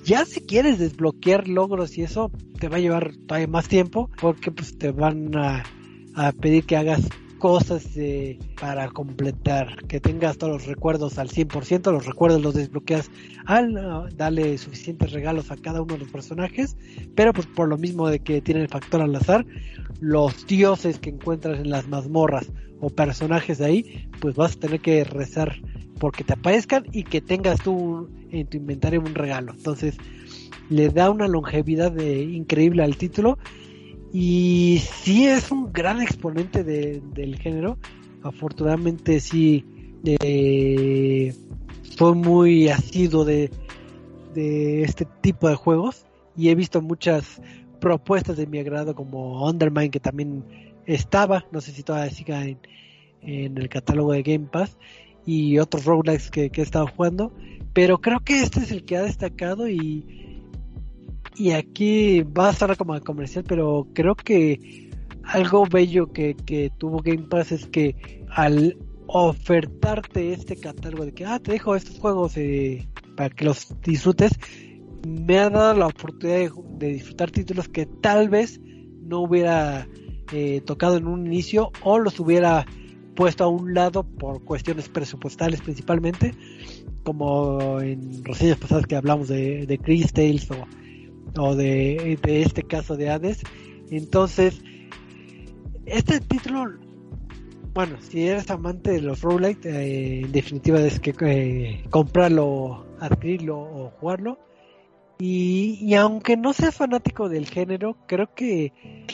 Ya si quieres desbloquear logros y eso, te va a llevar todavía más tiempo porque pues te van a a pedir que hagas cosas de, para completar, que tengas todos los recuerdos al 100%, los recuerdos los desbloqueas al uh, darle suficientes regalos a cada uno de los personajes, pero pues por lo mismo de que tiene el factor al azar, los dioses que encuentras en las mazmorras o personajes de ahí, pues vas a tener que rezar porque te aparezcan y que tengas tú en tu inventario un regalo. Entonces, le da una longevidad de, increíble al título y sí es un gran exponente de, del género. Afortunadamente sí eh, fue muy asiduo de, de este tipo de juegos. Y he visto muchas propuestas de mi agrado como Undermine que también estaba, no sé si todavía siga en, en el catálogo de Game Pass. Y otros roguelikes que, que he estado jugando, pero creo que este es el que ha destacado y, y aquí va a estar como comercial, pero creo que algo bello que, que tuvo Game Pass es que al ofertarte este catálogo de que, ah, te dejo estos juegos eh, para que los disfrutes, me ha dado la oportunidad de, disfrutar títulos que tal vez no hubiera eh, tocado en un inicio o los hubiera puesto a un lado por cuestiones presupuestales principalmente, como en reseñas pasadas que hablamos de, de Chris Tales o, o de, este caso de Hades. Entonces, este título bueno, si eres amante de los roguelite, eh, en definitiva es que eh, comprarlo, adquirirlo o jugarlo. Y, aunque no seas fanático del género, creo que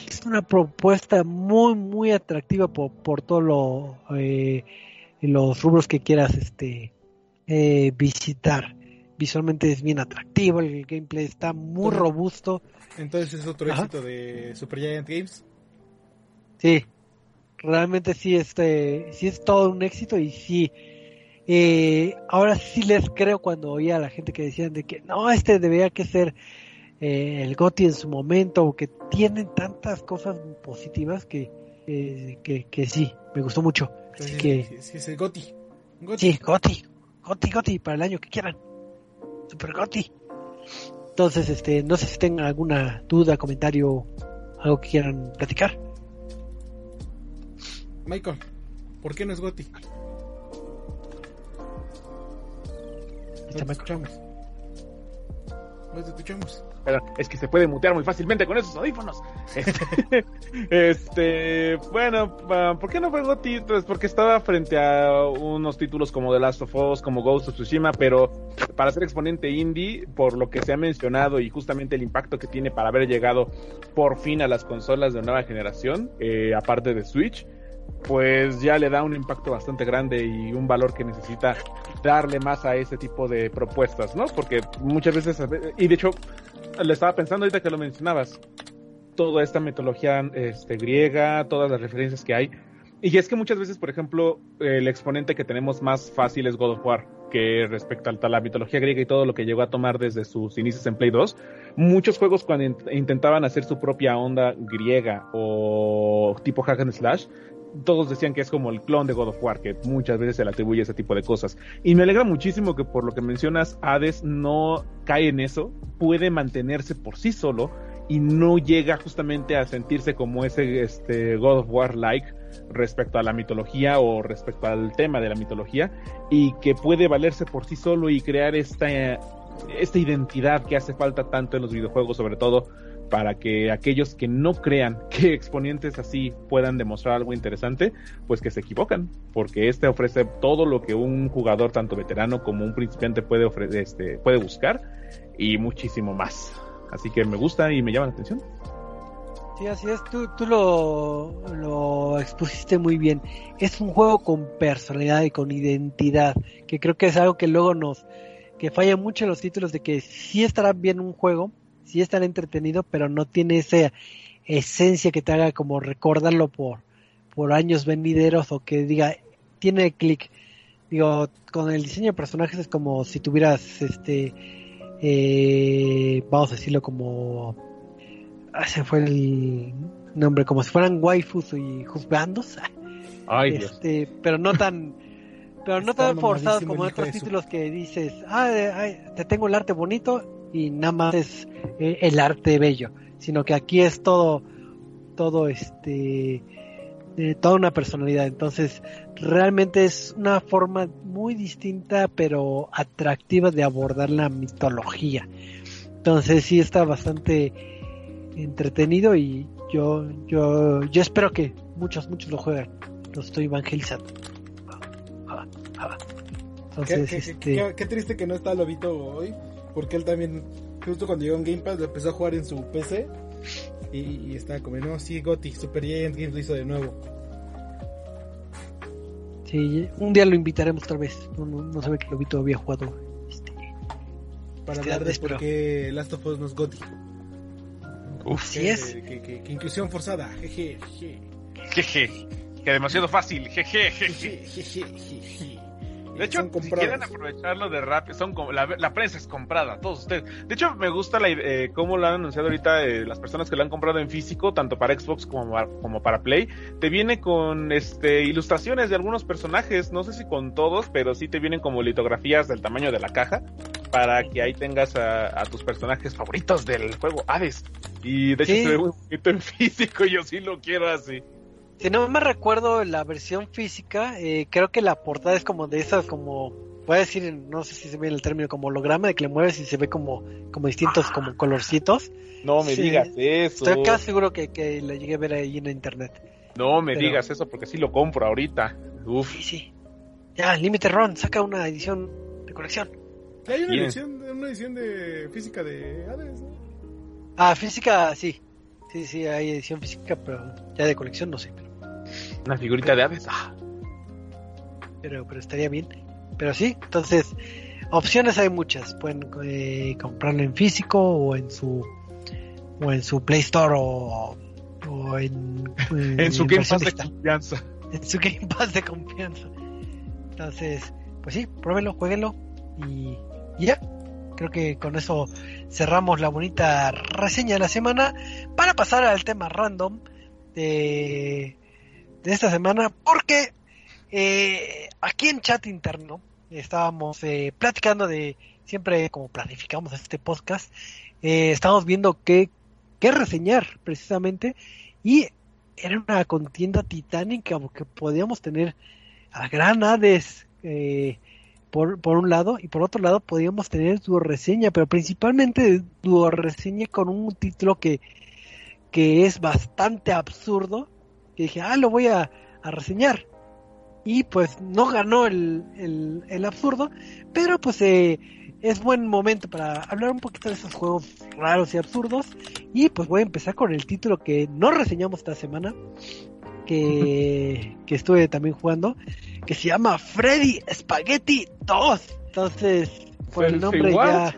es una propuesta muy, muy atractiva por, por todos lo, eh, los rubros que quieras este visitar. Visualmente es bien atractivo, el gameplay está muy robusto. Entonces es otro éxito de Super Giant Games. Sí, realmente sí, este, sí es todo un éxito y sí, eh, ahora sí les creo cuando oía a la gente que decían de que no, este debería que ser eh, el GOTI en su momento, o que tienen tantas cosas positivas que, que, que, sí, me gustó mucho. Así que, sí, es el GOTI. Sí, GOTI, GOTI, GOTI, para el año que quieran. Super GOTI. Entonces, este, no sé si tengan alguna duda, comentario, algo que quieran platicar. Michael, ¿por qué no es Goti? No te escuchamos. No te escuchamos. Pero es que se puede mutear muy fácilmente con esos audífonos. Este, *laughs* este, bueno, ¿por qué no fue Goti? Pues porque estaba frente a unos títulos como The Last of Us, como Ghost of Tsushima, pero para ser exponente indie, por lo que se ha mencionado y justamente el impacto que tiene para haber llegado por fin a las consolas de nueva generación, eh, aparte de Switch, pues ya le da un impacto bastante grande y un valor que necesita darle más a ese tipo de propuestas, ¿no? Porque muchas veces, y de hecho, le estaba pensando ahorita que lo mencionabas, toda esta mitología este, griega, todas las referencias que hay, y es que muchas veces, por ejemplo, el exponente que tenemos más fácil es God of War, que respecto a la mitología griega y todo lo que llegó a tomar desde sus inicios en Play 2, muchos juegos cuando intentaban hacer su propia onda griega o tipo hack and slash, todos decían que es como el clon de God of War, que muchas veces se le atribuye ese tipo de cosas. Y me alegra muchísimo que por lo que mencionas, Hades no cae en eso, puede mantenerse por sí solo y no llega justamente a sentirse como ese este, God of War like respecto a la mitología o respecto al tema de la mitología y que puede valerse por sí solo y crear esta, esta identidad que hace falta tanto en los videojuegos, sobre todo para que aquellos que no crean *laughs* que exponentes así puedan demostrar algo interesante, pues que se equivocan, porque este ofrece todo lo que un jugador tanto veterano como un principiante puede ofrecer, este, puede buscar y muchísimo más. Así que me gusta y me llama la atención. Sí, así es, tú, tú lo, lo expusiste muy bien. Es un juego con personalidad y con identidad, que creo que es algo que luego nos, que falla mucho en los títulos de que sí estará bien un juego, sí estar entretenido, pero no tiene esa esencia que te haga como recordarlo por, por años venideros o que diga, tiene clic. Digo, con el diseño de personajes es como si tuvieras, este, eh, vamos a decirlo como, ah, se fue el nombre, como si fueran waifus y juzgandos. *laughs* Ay, este, pero no tan, pero no tan forzados como otros títulos que dices, ah, te tengo el arte bonito y nada más es eh, el arte bello, sino que aquí es todo, todo este, toda una personalidad. Entonces, realmente es una forma muy distinta, pero atractiva de abordar la mitología. Entonces, sí está bastante entretenido y yo, yo, yo espero que muchos, muchos lo jueguen. Lo estoy evangelizando. Entonces, este... qué triste que no está Lobito hoy porque él también, justo cuando llegó en Game Pass, lo empezó a jugar en su PC. Y, estaba como, no, sí, Gotti, Super Giant Games lo hizo de nuevo. Sí, un día lo invitaremos tal vez. No, no, sabe que Lobito había jugado. Este, Para este hablar de por qué Last of Us no es Gotti. Uf. Sí es. Que, que- que- que inclusión forzada. Jeje, jeje. Jeje. Que demasiado fácil. Jeje, jeje. Jeje, jeje, jeje. De hecho, si quieren aprovecharlo de rap, son como, la, la prensa es comprada, todos ustedes. De hecho, me gusta la, eh, cómo lo han anunciado ahorita eh, las personas que lo han comprado en físico, tanto para Xbox como, para- como para Play. Te viene con este ilustraciones de algunos personajes, no sé si con todos, pero sí te vienen como litografías del tamaño de la caja, para que ahí tengas a, a tus personajes favoritos del juego, Hades. Y de hecho Sí. se ve muy bonito en físico, yo sí lo quiero así. Si no me recuerdo la versión física, eh, creo que la portada es como de esas, como, voy a decir, no sé si se ve el término, como holograma, de que le mueves y se ve como, como distintos, como colorcitos. No me Sí. digas eso. Estoy casi seguro que, que la llegué a ver ahí en internet. No me Pero- digas eso porque sí lo compro ahorita. Uf. Sí, sí. Ya, Límite Ron, saca una edición de colección. Hay una Bien. edición, una edición de física de Hades, ¿no? Ah, física, sí. Sí, sí, hay edición física, pero ya de colección no sé. Una figurita de Hades. Ah, pero, pero estaría bien. Pero sí, entonces, opciones hay muchas. Pueden eh, comprarlo en físico o en su o en su Play Store o, o en, *laughs* en su Game Pass de confianza. en su Game Pass de confianza. Entonces, pues sí, pruébenlo, jueguenlo y, y ya. Creo que con eso cerramos la bonita reseña de la semana para pasar al tema random de, de esta semana porque eh, aquí en chat interno estábamos eh, platicando de siempre como planificamos este podcast eh, estábamos viendo qué, qué reseñar precisamente y era una contienda titánica porque podíamos tener a gran eh, por, por un lado y por otro lado podíamos tener tu reseña pero principalmente tu reseña con un título que que es bastante absurdo que dije ah lo voy a, a reseñar y pues no ganó el, el, el absurdo pero pues eh, es buen momento para hablar un poquito de esos juegos raros y absurdos. Y pues voy a empezar con el título que no reseñamos esta semana que, *laughs* que estuve también jugando que se llama Freddy Spaghetti 2 entonces por el nombre ya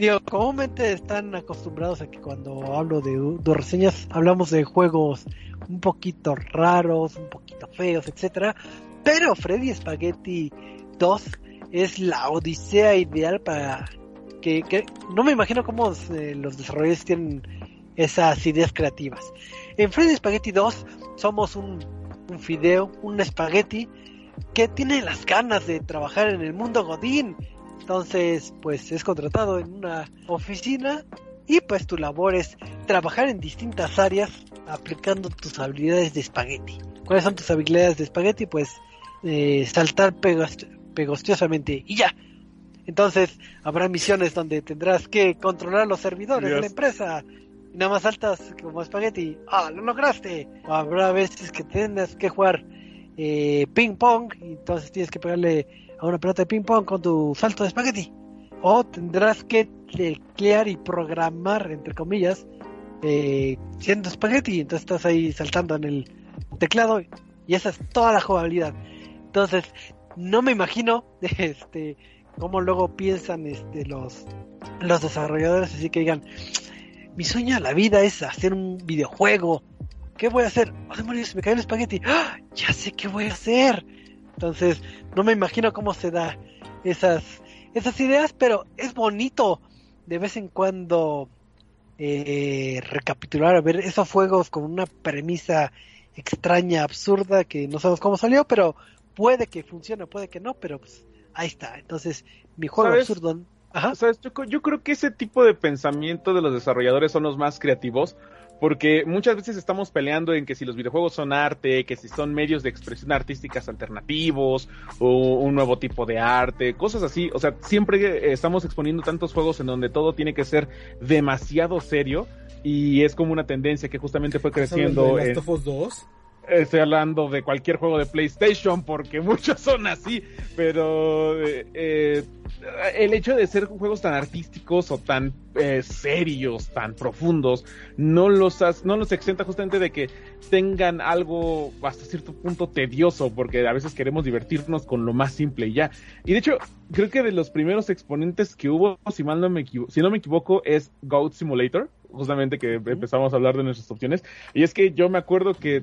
digo comúnmente están acostumbrados a que cuando hablo de, reseñas hablamos de juegos un poquito raros un poquito feos etcétera pero Freddy Spaghetti 2 es la odisea ideal para que, que no me imagino cómo eh, los desarrolladores tienen esas ideas creativas. En Freddy Spaghetti 2 somos un, un fideo, un espagueti que tiene las ganas de trabajar en el mundo godín. Entonces, pues es contratado en una oficina y pues tu labor es trabajar en distintas áreas aplicando tus habilidades de espagueti. ¿Cuáles son tus habilidades de espagueti? Pues eh, saltar pegos- pegostiosamente y ya. Entonces habrá misiones donde tendrás que controlar los servidores de la empresa. Y nada más saltas como espagueti. ¡Ah, lo lograste! O habrá veces que tendrás que jugar eh, ping pong y entonces tienes que pegarle a una pelota de ping pong con tu salto de espagueti. O tendrás que teclear y programar, entre comillas, eh, siendo espagueti. Entonces estás ahí saltando en el teclado y esa es toda la jugabilidad. Entonces, no me imagino *laughs* este cómo luego piensan este los los desarrolladores así que digan mi sueño en la vida es hacer un videojuego ¿qué voy a hacer? ¡Ay, demonios, me cayó el espagueti! ¡Ah! ya sé qué voy a hacer entonces no me imagino cómo se da esas esas ideas pero es bonito de vez en cuando eh, recapitular a ver esos juegos con una premisa extraña absurda que no sabemos cómo salió pero puede que funcione, puede que no, pero pues ahí está. Entonces, mi juego ¿Sabes? absurdo. Ajá. ¿Sabes? Yo, yo creo que ese tipo de pensamiento de los desarrolladores son los más creativos, porque muchas veces estamos peleando en que si los videojuegos son arte, que si son medios de expresión artísticas alternativos, o un nuevo tipo de arte, cosas así. O sea, siempre eh, estamos exponiendo tantos juegos en donde todo tiene que ser demasiado serio, y es como una tendencia que justamente fue ¿Estás hablando creciendo. de en- Last of Us 2? Estoy hablando de cualquier juego de PlayStation porque *laughs* muchos son así, pero eh, eh, el hecho de ser juegos tan artísticos o tan eh, serios, tan profundos, no los, no los exenta justamente de que tengan algo hasta cierto punto tedioso, porque a veces queremos divertirnos con lo más simple y ya. Y de hecho, creo que de los primeros exponentes que hubo, si mal no me si no me equivoco, es Goat Simulator, justamente que empezamos a hablar de nuestras opciones. Y es que yo me acuerdo que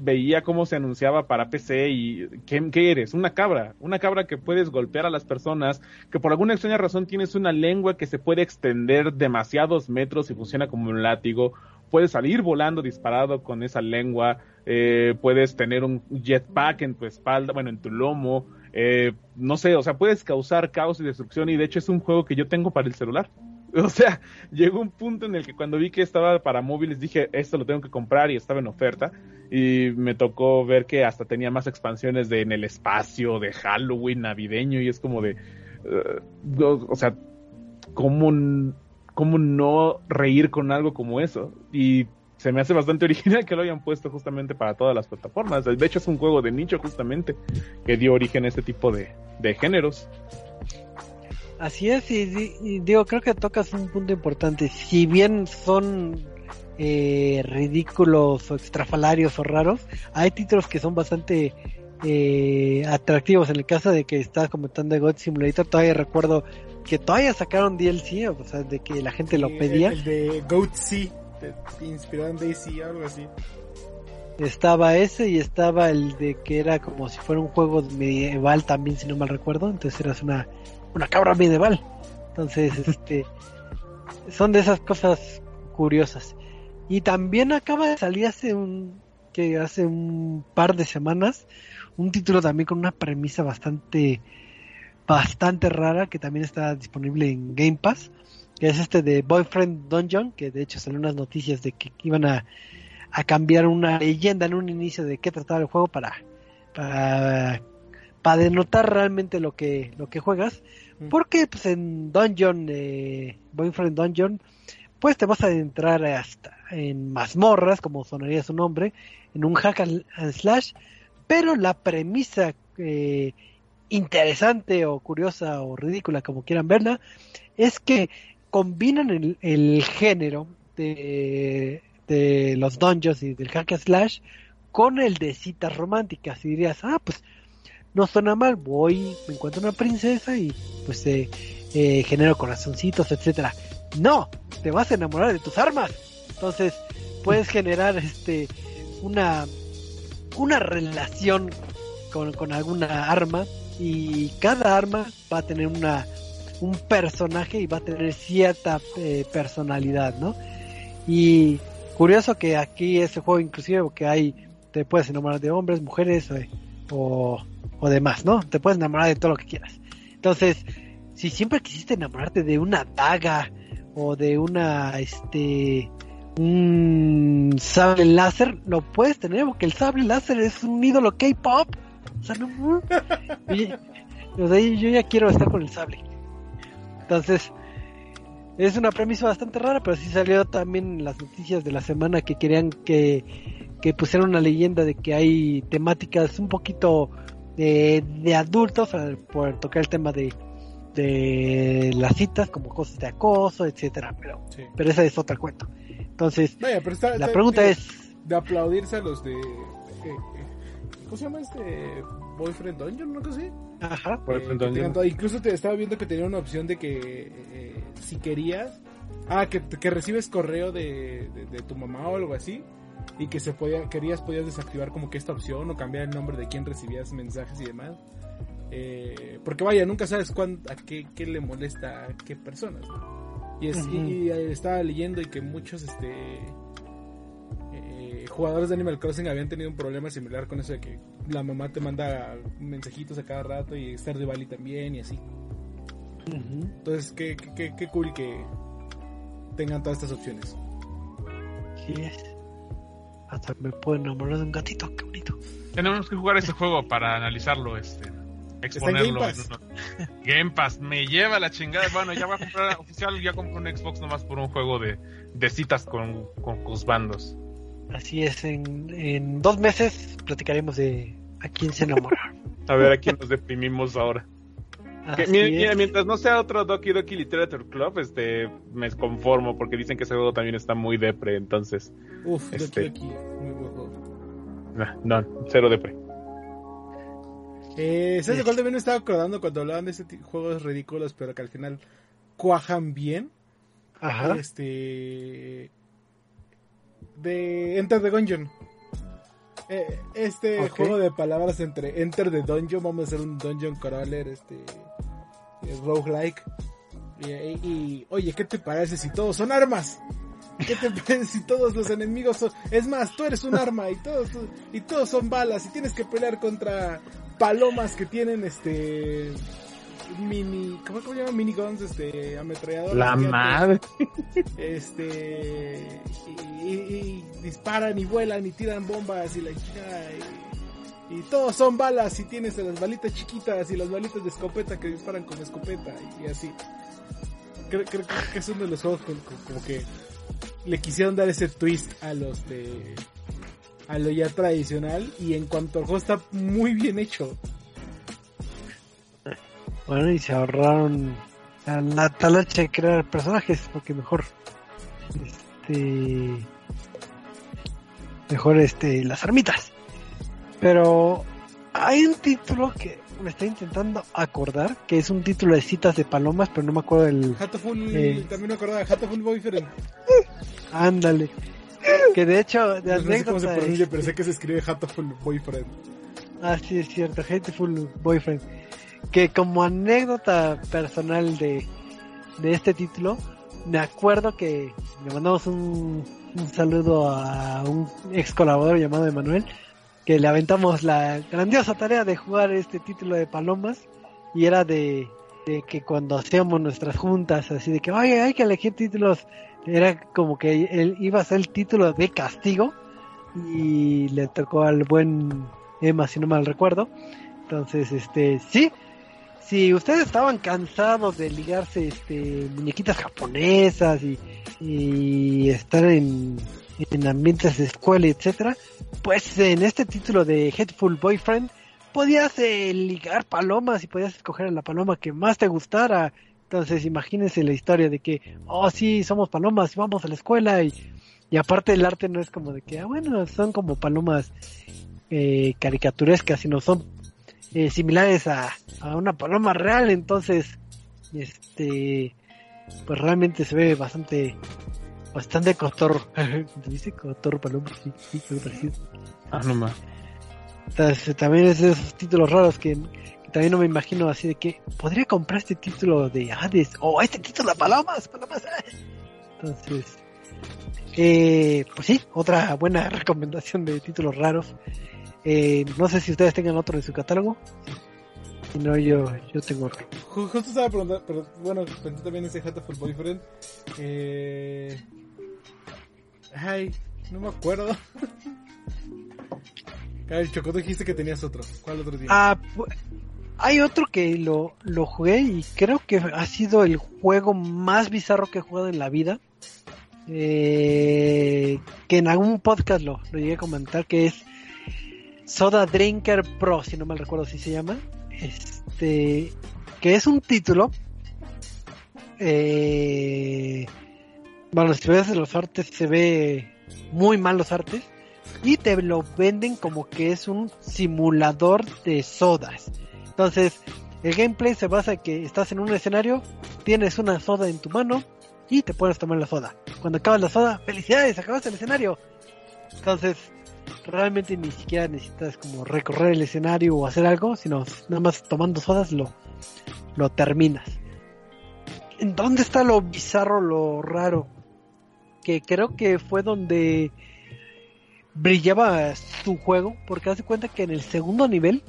veía cómo se anunciaba para PC y ¿qué, eres? Una cabra, una cabra que puedes golpear a las personas, que por alguna extraña razón tienes una lengua que se puede extender demasiados metros y funciona como un látigo, puedes salir volando disparado con esa lengua, eh, puedes tener un jetpack en tu espalda, bueno, en tu lomo, eh, no sé, o sea, puedes causar caos y destrucción y de hecho es un juego que yo tengo para el celular. *laughs* O sea, llegó un punto en el que cuando vi que estaba para móviles dije, esto lo tengo que comprar y estaba en oferta. Y me tocó ver que hasta tenía más expansiones de en el espacio, de Halloween, navideño, y es como de, uh, o sea, ¿cómo, ¿cómo no reír con algo como eso? Y se me hace bastante *laughs* original que lo hayan puesto justamente para todas las plataformas. De hecho, es un juego de nicho justamente que dio origen a este tipo de, de géneros. Así es, y, digo, creo que tocas un punto importante. Si bien son eh, ridículos o extrafalarios o raros, hay títulos que son bastante eh, atractivos. En el caso de que estás comentando de God Simulator, todavía recuerdo que todavía sacaron DLC, o sea, de que la gente lo pedía. El, de Goat Sea, inspirado en Daisy, algo así. Estaba ese y estaba el de que era como si fuera un juego medieval también, si no mal recuerdo. Entonces eras una una cabra medieval. Entonces, *laughs* este, son de esas cosas curiosas. Y también acaba de salir hace un, que hace un par de semanas, un título también con una premisa bastante, bastante rara, que también está disponible en Game Pass, que es este de Boyfriend Dungeon, que de hecho salió unas noticias de que iban a, a cambiar una leyenda en un inicio de qué trataba el juego para, para para denotar realmente lo que lo que juegas. Porque pues en Dungeon eh, Boyfriend Dungeon pues te vas a adentrar hasta en mazmorras como sonaría su nombre en un hack and slash pero la premisa eh, interesante o curiosa o ridícula como quieran verla es que combinan el, género de, de los dungeons y del hack and slash con el de citas románticas y dirías ah pues no suena mal, voy, me encuentro una princesa y pues eh, eh, genero corazoncitos, etcétera. No, te vas a enamorar de tus armas. Entonces puedes *laughs* generar este una una relación con, con alguna arma y cada arma va a tener una un personaje y va a tener cierta eh, personalidad, ¿no? Y curioso que aquí ese juego inclusive que hay te puedes enamorar de hombres, mujeres eh, o o demás, ¿no? Te puedes enamorar de todo lo que quieras. Entonces, si siempre quisiste enamorarte de una daga o de una, este, un sable láser, lo puedes tener porque el sable láser es un ídolo K-pop. O sea, no. *laughs* yo ya quiero estar con el sable. Entonces, es una premisa bastante rara, pero sí salió también en las noticias de la semana que querían que, que pusieran una leyenda de que hay temáticas un poquito de, adultos por tocar el tema de, de las citas como cosas de acoso, etcétera, pero pero esa es otra cuento. Entonces, la pregunta es de aplaudirse a los de eh, eh, ¿cómo se llama este Boyfriend Dungeon, no sé? Ajá. Eh, incluso te estaba viendo que tenía una opción de que si querías ah que, que recibes correo de, de tu mamá o algo así y que se podía, querías, podías desactivar como que esta opción o cambiar el nombre de quien recibías mensajes y demás. Eh, porque vaya, nunca sabes cuándo, a qué, qué, le molesta a qué personas. Y, es, y, estaba leyendo y que muchos este eh, jugadores de Animal Crossing habían tenido un problema similar con eso de que la mamá te manda mensajitos a cada rato y de Valley también y así. Entonces, qué, qué, qué cool que tengan todas estas opciones. Sí hasta me puedo enamorar de un gatito, qué bonito. Tenemos que jugar este juego para analizarlo, este, exponerlo. En Game, Pass. me lleva la chingada. Bueno, ya voy a comprar *laughs* oficial, ya compré un Xbox nomás por un juego de, de citas con, con bandos. Así es, en, en dos meses platicaremos de a quién se enamora. a ver a quién nos deprimimos ahora mientras no sea otro Doki Doki Literature Club, este, me conformo porque dicen que ese juego también está muy depre, entonces. Uf, este, Doki No, cero depre. Eh, ¿Sabes de cuál también me estaba acordando cuando hablaban de ese juegos ridículos, pero que al final cuajan bien? Ajá. Este. De Enter the Gungeon. Eh, este juego de palabras entre Enter the Dungeon, vamos a hacer un Dungeon Crawler, este. Roguelike. Y, y, oye, ¿qué te parece si todos son armas? ¿Qué te *laughs* parece si todos los enemigos son... Es más, tú eres un arma y todos, y todos son balas y tienes que pelear contra palomas que tienen este mini ¿cómo, se llama? miniguns este ametralladores la madre este y, disparan y vuelan y tiran bombas y la y, y, todos son balas y tienes las balitas chiquitas y las balitas de escopeta que disparan con escopeta y, así creo, creo, que es uno de los juegos como que le quisieron dar ese twist a los de a lo ya tradicional y en cuanto al juego está muy bien hecho bueno, y se ahorraron la talacha de crear personajes, porque mejor. Este. Mejor este. Las armitas. Pero. Hay un título que me está intentando acordar, que es un título de citas de palomas, pero no me acuerdo del. Hatoful, eh, también me acordaba, Hatoful Boyfriend. Ándale. Que de hecho, de no, sé cómo se pronuncia, pero sé que se escribe Hatoful Boyfriend. Ah, sí, es cierto, Hateful Boyfriend que como anécdota personal de, de este título, me acuerdo que le mandamos un, un saludo a un ex colaborador llamado Emanuel, que le aventamos la grandiosa tarea de jugar este título de Palomas y era de, que cuando hacíamos nuestras juntas, así de que, oye, hay que elegir títulos, era como que él iba a ser el título de castigo y le tocó al buen Emma, si no mal recuerdo. Entonces, este, sí, si ustedes estaban cansados de ligarse este, muñequitas japonesas y, estar en, ambientes de escuela, etcétera, pues en este título de Headful Boyfriend podías eh, ligar palomas y podías escoger a la paloma que más te gustara. Entonces imagínense la historia de que, oh sí, somos palomas y vamos a la escuela y, y aparte el arte no es como de que, ah, bueno, son como palomas eh, caricaturescas, sino son eh, similares a, a una paloma real, entonces, este, pues realmente se ve bastante, bastante cotorro. *laughs* ¿Dice cotorro paloma? Sí, sí, parecido. Ah, no más. Entonces, también es de esos títulos raros que, también no me imagino así de que podría comprar este título de Hades o este título de palomas, palomas. *laughs* Entonces, eh, pues sí, otra buena *laughs* recomendación de títulos raros. Eh, no sé si ustedes tengan otro en su catálogo. Si no, yo, yo tengo. Justo estaba preguntando, pero bueno, pensé también ese Hateful Boyfriend. Eh... Ay, no me acuerdo. *laughs* Ay, Choco, dijiste que tenías otro. ¿Cuál otro día? Ah, hay otro que lo, lo jugué y creo que ha sido el juego más bizarro que he jugado en la vida. Eh, que en algún podcast lo, lo llegué a comentar, que es Soda Drinker Pro, si no mal recuerdo si se llama. Este, que es un título. Eh, bueno, si ves los artes, se ve muy mal los artes. Y te lo venden como que es un simulador de sodas. Entonces, el gameplay se basa en que estás en un escenario, tienes una soda en tu mano y te puedes tomar la soda. Cuando acabas la soda, felicidades, acabas el escenario. Entonces, realmente ni siquiera necesitas como recorrer el escenario o hacer algo, sino nada más tomando sodas lo, lo terminas. ¿En dónde está lo bizarro, lo raro? Que creo que fue donde brillaba su juego, porque hace cuenta que en el segundo nivel,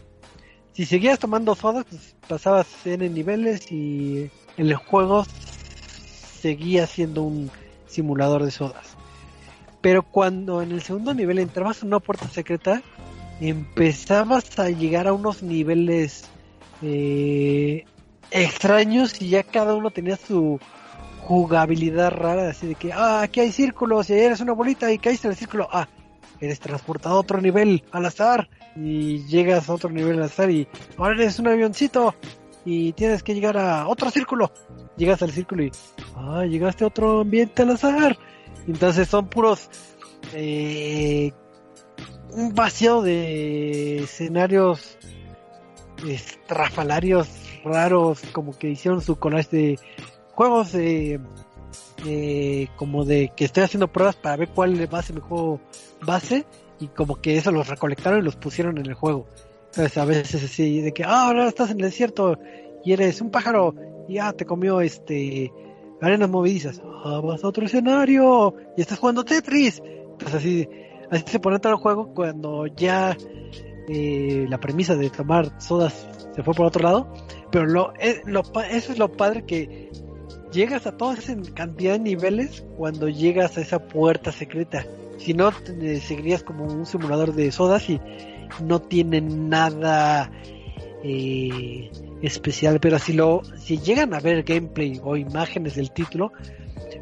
si seguías tomando sodas, pues pasabas en niveles y en el juego seguía siendo un simulador de sodas. Pero cuando en el segundo nivel entrabas en una puerta secreta, empezabas a llegar a unos niveles eh, extraños y ya cada uno tenía su jugabilidad rara, así de que, ah, aquí hay círculos y eres una bolita y caíste en el círculo, ah, eres transportado a otro nivel al azar y llegas a otro nivel al azar y ahora eres un avioncito y tienes que llegar a otro círculo. Llegas al círculo y, ah, llegaste a otro ambiente al azar entonces son puros eh, un vacío de escenarios estrafalarios raros, como que hicieron su collage de juegos de eh, como de que estoy haciendo pruebas para ver cuál va a ser mi juego base y como que eso los recolectaron y los pusieron en el juego. Entonces a veces así de que, ah, ahora estás en el desierto y eres un pájaro y ya te comió este arenas movedizas. Ah, vas a otro escenario y estás jugando Tetris. Entonces así, así se pone todo el juego cuando ya eh, la premisa de tomar sodas se fue por otro lado. Pero lo, eh, eso es lo padre que llegas a toda esa cantidad de niveles cuando llegas a esa puerta secreta. Si no, te seguirías como un simulador de sodas y no tiene nada eh, especial. Pero si lo, si llegan a ver gameplay o imágenes del título,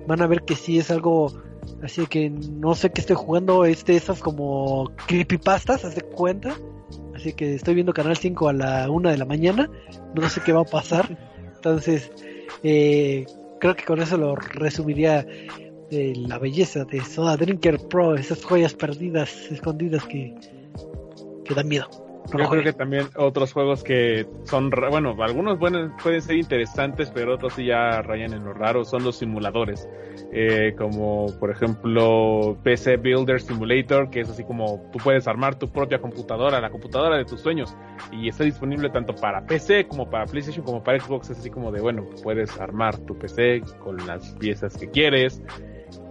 van a ver que sí es algo así que no sé qué estoy jugando. Es de esas como creepypastas, haz de cuenta. Así que estoy viendo Canal 5 a la 1 de la mañana. No sé qué va a pasar. Entonces, eh, creo que con eso lo resumiría eh, la belleza de Soda Drinker Pro, esas joyas perdidas, escondidas que, que dan miedo. Yo creo que también otros juegos que son, bueno, algunos pueden, pueden ser interesantes, pero otros sí ya rayan en lo raro, son los simuladores. Eh, como por ejemplo PC Builder Simulator, que es así como tú puedes armar tu propia computadora, la computadora de tus sueños, y está disponible tanto para PC como para PlayStation como para Xbox. Es así como de, bueno, puedes armar tu PC con las piezas que quieres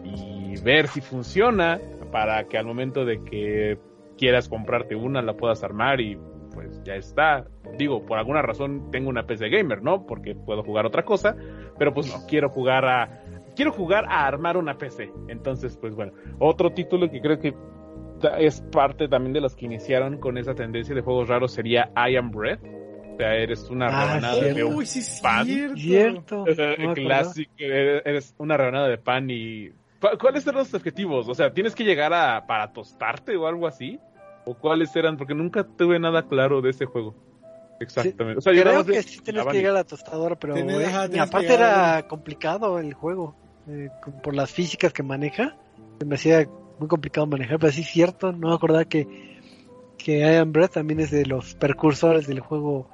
y ver si funciona para que al momento de que quieras comprarte una, la puedas armar y pues ya está. Digo, por alguna razón tengo una PC gamer, ¿no? Porque puedo jugar otra cosa, pero pues no quiero jugar a quiero jugar a armar una PC. Entonces, pues bueno, otro título que creo que es parte también de los que iniciaron con esa tendencia de juegos raros sería I Am Bread. O sea, eres una ah, rebanada de un pan. Cierto. *laughs* Clásico, eres una rebanada de pan y ¿Cuáles eran los objetivos? O sea, ¿tienes que llegar a para tostarte o algo así? ¿O cuáles eran? Porque nunca tuve nada claro de ese juego. Exactamente. o sea, creo que sí tienes que llegar a la tostadora, pero aparte era complicado el juego. Eh, por las físicas que maneja. Me hacía muy complicado manejar, pero sí es cierto. No me acordaba que, que I Am Breath también es de los precursores del juego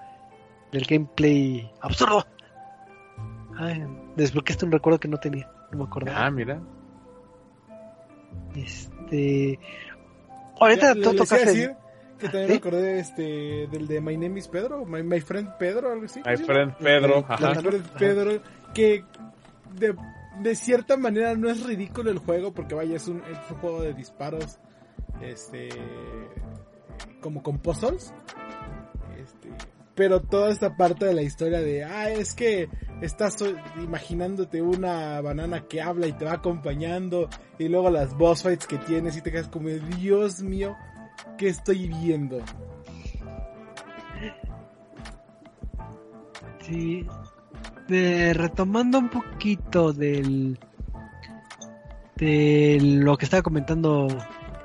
del gameplay absurdo. Ay, desbloqueaste un recuerdo que no tenía. No me acordaba. Ah, mira. Este. Ahorita tú tocas decir que también me acordé este, del de My Name is Pedro, My, Friend Pedro, algo así. My Friend Pedro, My Friend Pedro, que de, de, cierta manera no es ridículo el juego, porque vaya, es un, es un juego de disparos, este, como con puzzles. Pero toda esta parte de la historia de, ah, es que estás imaginándote una banana que habla y te va acompañando, y luego las boss fights que tienes y te quedas como, Dios mío, ¿qué estoy viendo? Sí, retomando un poquito del de lo que estaba comentando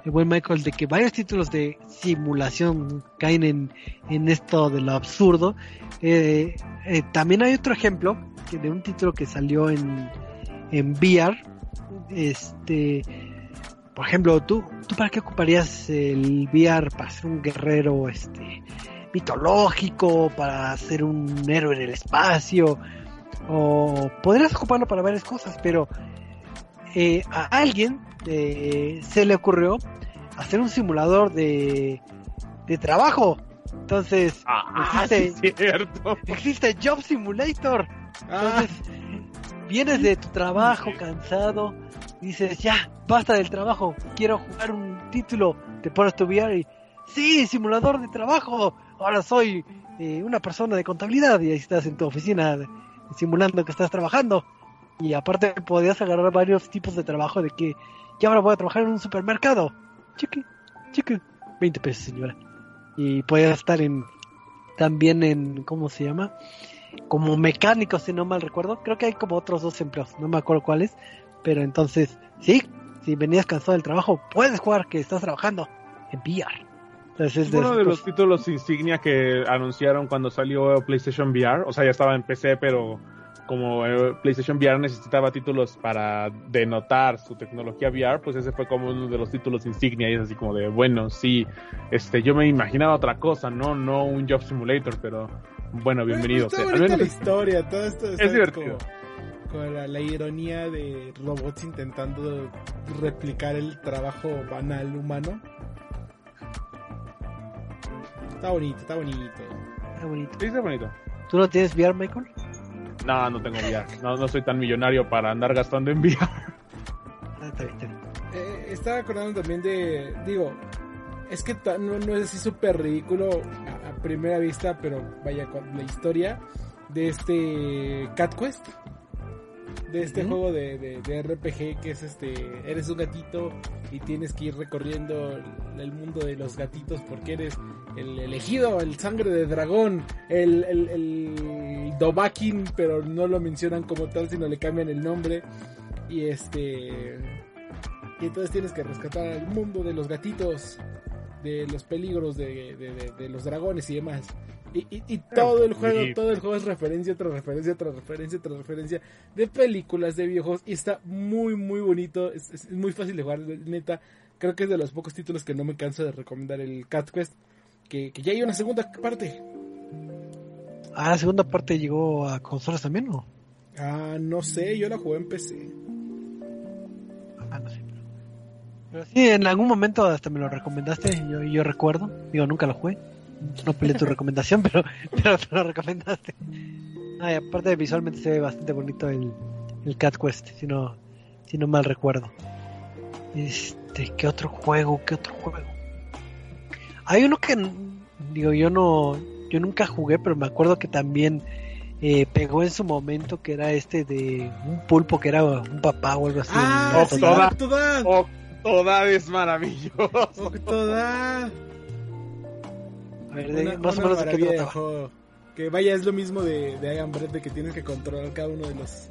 el buen Michael de que varios títulos de simulación caen en, en esto de lo absurdo. Eh, eh, también hay otro ejemplo de un título que salió en, en VR. Este, por ejemplo, ¿tú, ¿tú para qué ocuparías el VR? ¿Para ser un guerrero este, mitológico? ¿Para ser un héroe en el espacio? O podrías ocuparlo para varias cosas, pero eh, a alguien se le ocurrió hacer un simulador de, de trabajo. Entonces, ah, existe, existe Job Simulator. Entonces, vienes de tu trabajo cansado, dices, ya, basta del trabajo, quiero jugar un título, te pones tu VR y, sí, simulador de trabajo, ahora soy eh, una persona de contabilidad y ahí estás en tu oficina simulando que estás trabajando. Y aparte podías agarrar varios tipos de trabajo de que, ya ahora voy a trabajar en un supermercado chiqui, chiqui, 20 pesos, señora. Y puede estar en también en, ¿cómo se llama? Como mecánico, si no mal recuerdo. Creo que hay como otros dos empleos, no me acuerdo cuáles. Pero entonces, sí, si venías cansado del trabajo, puedes jugar que estás trabajando en VR. Entonces, es uno de los títulos insignia que anunciaron cuando salió PlayStation VR. O sea, ya estaba en PC, pero como eh, PlayStation VR necesitaba títulos para denotar su tecnología VR, pues ese fue como uno de los títulos insignia y es así como de, bueno, sí, este, yo me imaginaba otra cosa, no, no un Job Simulator, pero bueno, bienvenido. Pues, la historia, todo esto es divertido. con la, ironía de robots intentando replicar el trabajo banal humano. Está bonito, está bonito. Está bonito. Sí, está bonito. ¿Tú no tienes VR, Michael? No, no tengo VR. No, no soy tan millonario para andar gastando en VR. Ah, está bien, está bien. Eh, estaba acordando también de. Digo, es que no, no es así súper ridículo a, a primera vista, pero vaya con la historia de este Cat Quest. De este juego de, de- de RPG que es este. Eres un gatito y tienes que ir recorriendo el, mundo de los gatitos porque eres el elegido, el sangre de dragón, el, el, el Dovahkiin, pero no lo mencionan como tal, sino le cambian el nombre. Y este. Y entonces tienes que rescatar al mundo de los gatitos, de los peligros de- de los dragones y demás. Y, y- y todo el juego, todo el juego es referencia tras referencia, tras referencia, tras referencia de películas, de videojuegos. Y está muy, muy bonito. Es, es muy fácil de jugar, neta. Creo que es de los pocos títulos que no me canso de recomendar el Cat Quest. Que, que ya hay una segunda parte. Ah, la segunda parte llegó a consolas también, ¿no? Ah, no sé, yo la jugué en PC. Ah, no sé. Pero sí, en algún momento hasta me lo recomendaste, yo, yo recuerdo. Digo, nunca lo jugué. No peleé tu *laughs* recomendación, pero, pero te lo recomendaste. Ah, y aparte visualmente se ve bastante bonito el, el Cat Quest, si no, si no mal recuerdo. Este, ¿qué otro juego? ¿Qué otro juego? Hay uno que, digo, yo no, yo nunca jugué, pero me acuerdo que también eh, pegó en su momento, que era este de un pulpo que era un papá o algo así. Ah, Octodad. Octodad es maravilloso. Octodad. A ver, de- Una- más o menos de qué de juego. Que vaya, es lo mismo de, de I Am Bread, de que tienes que controlar cada uno de los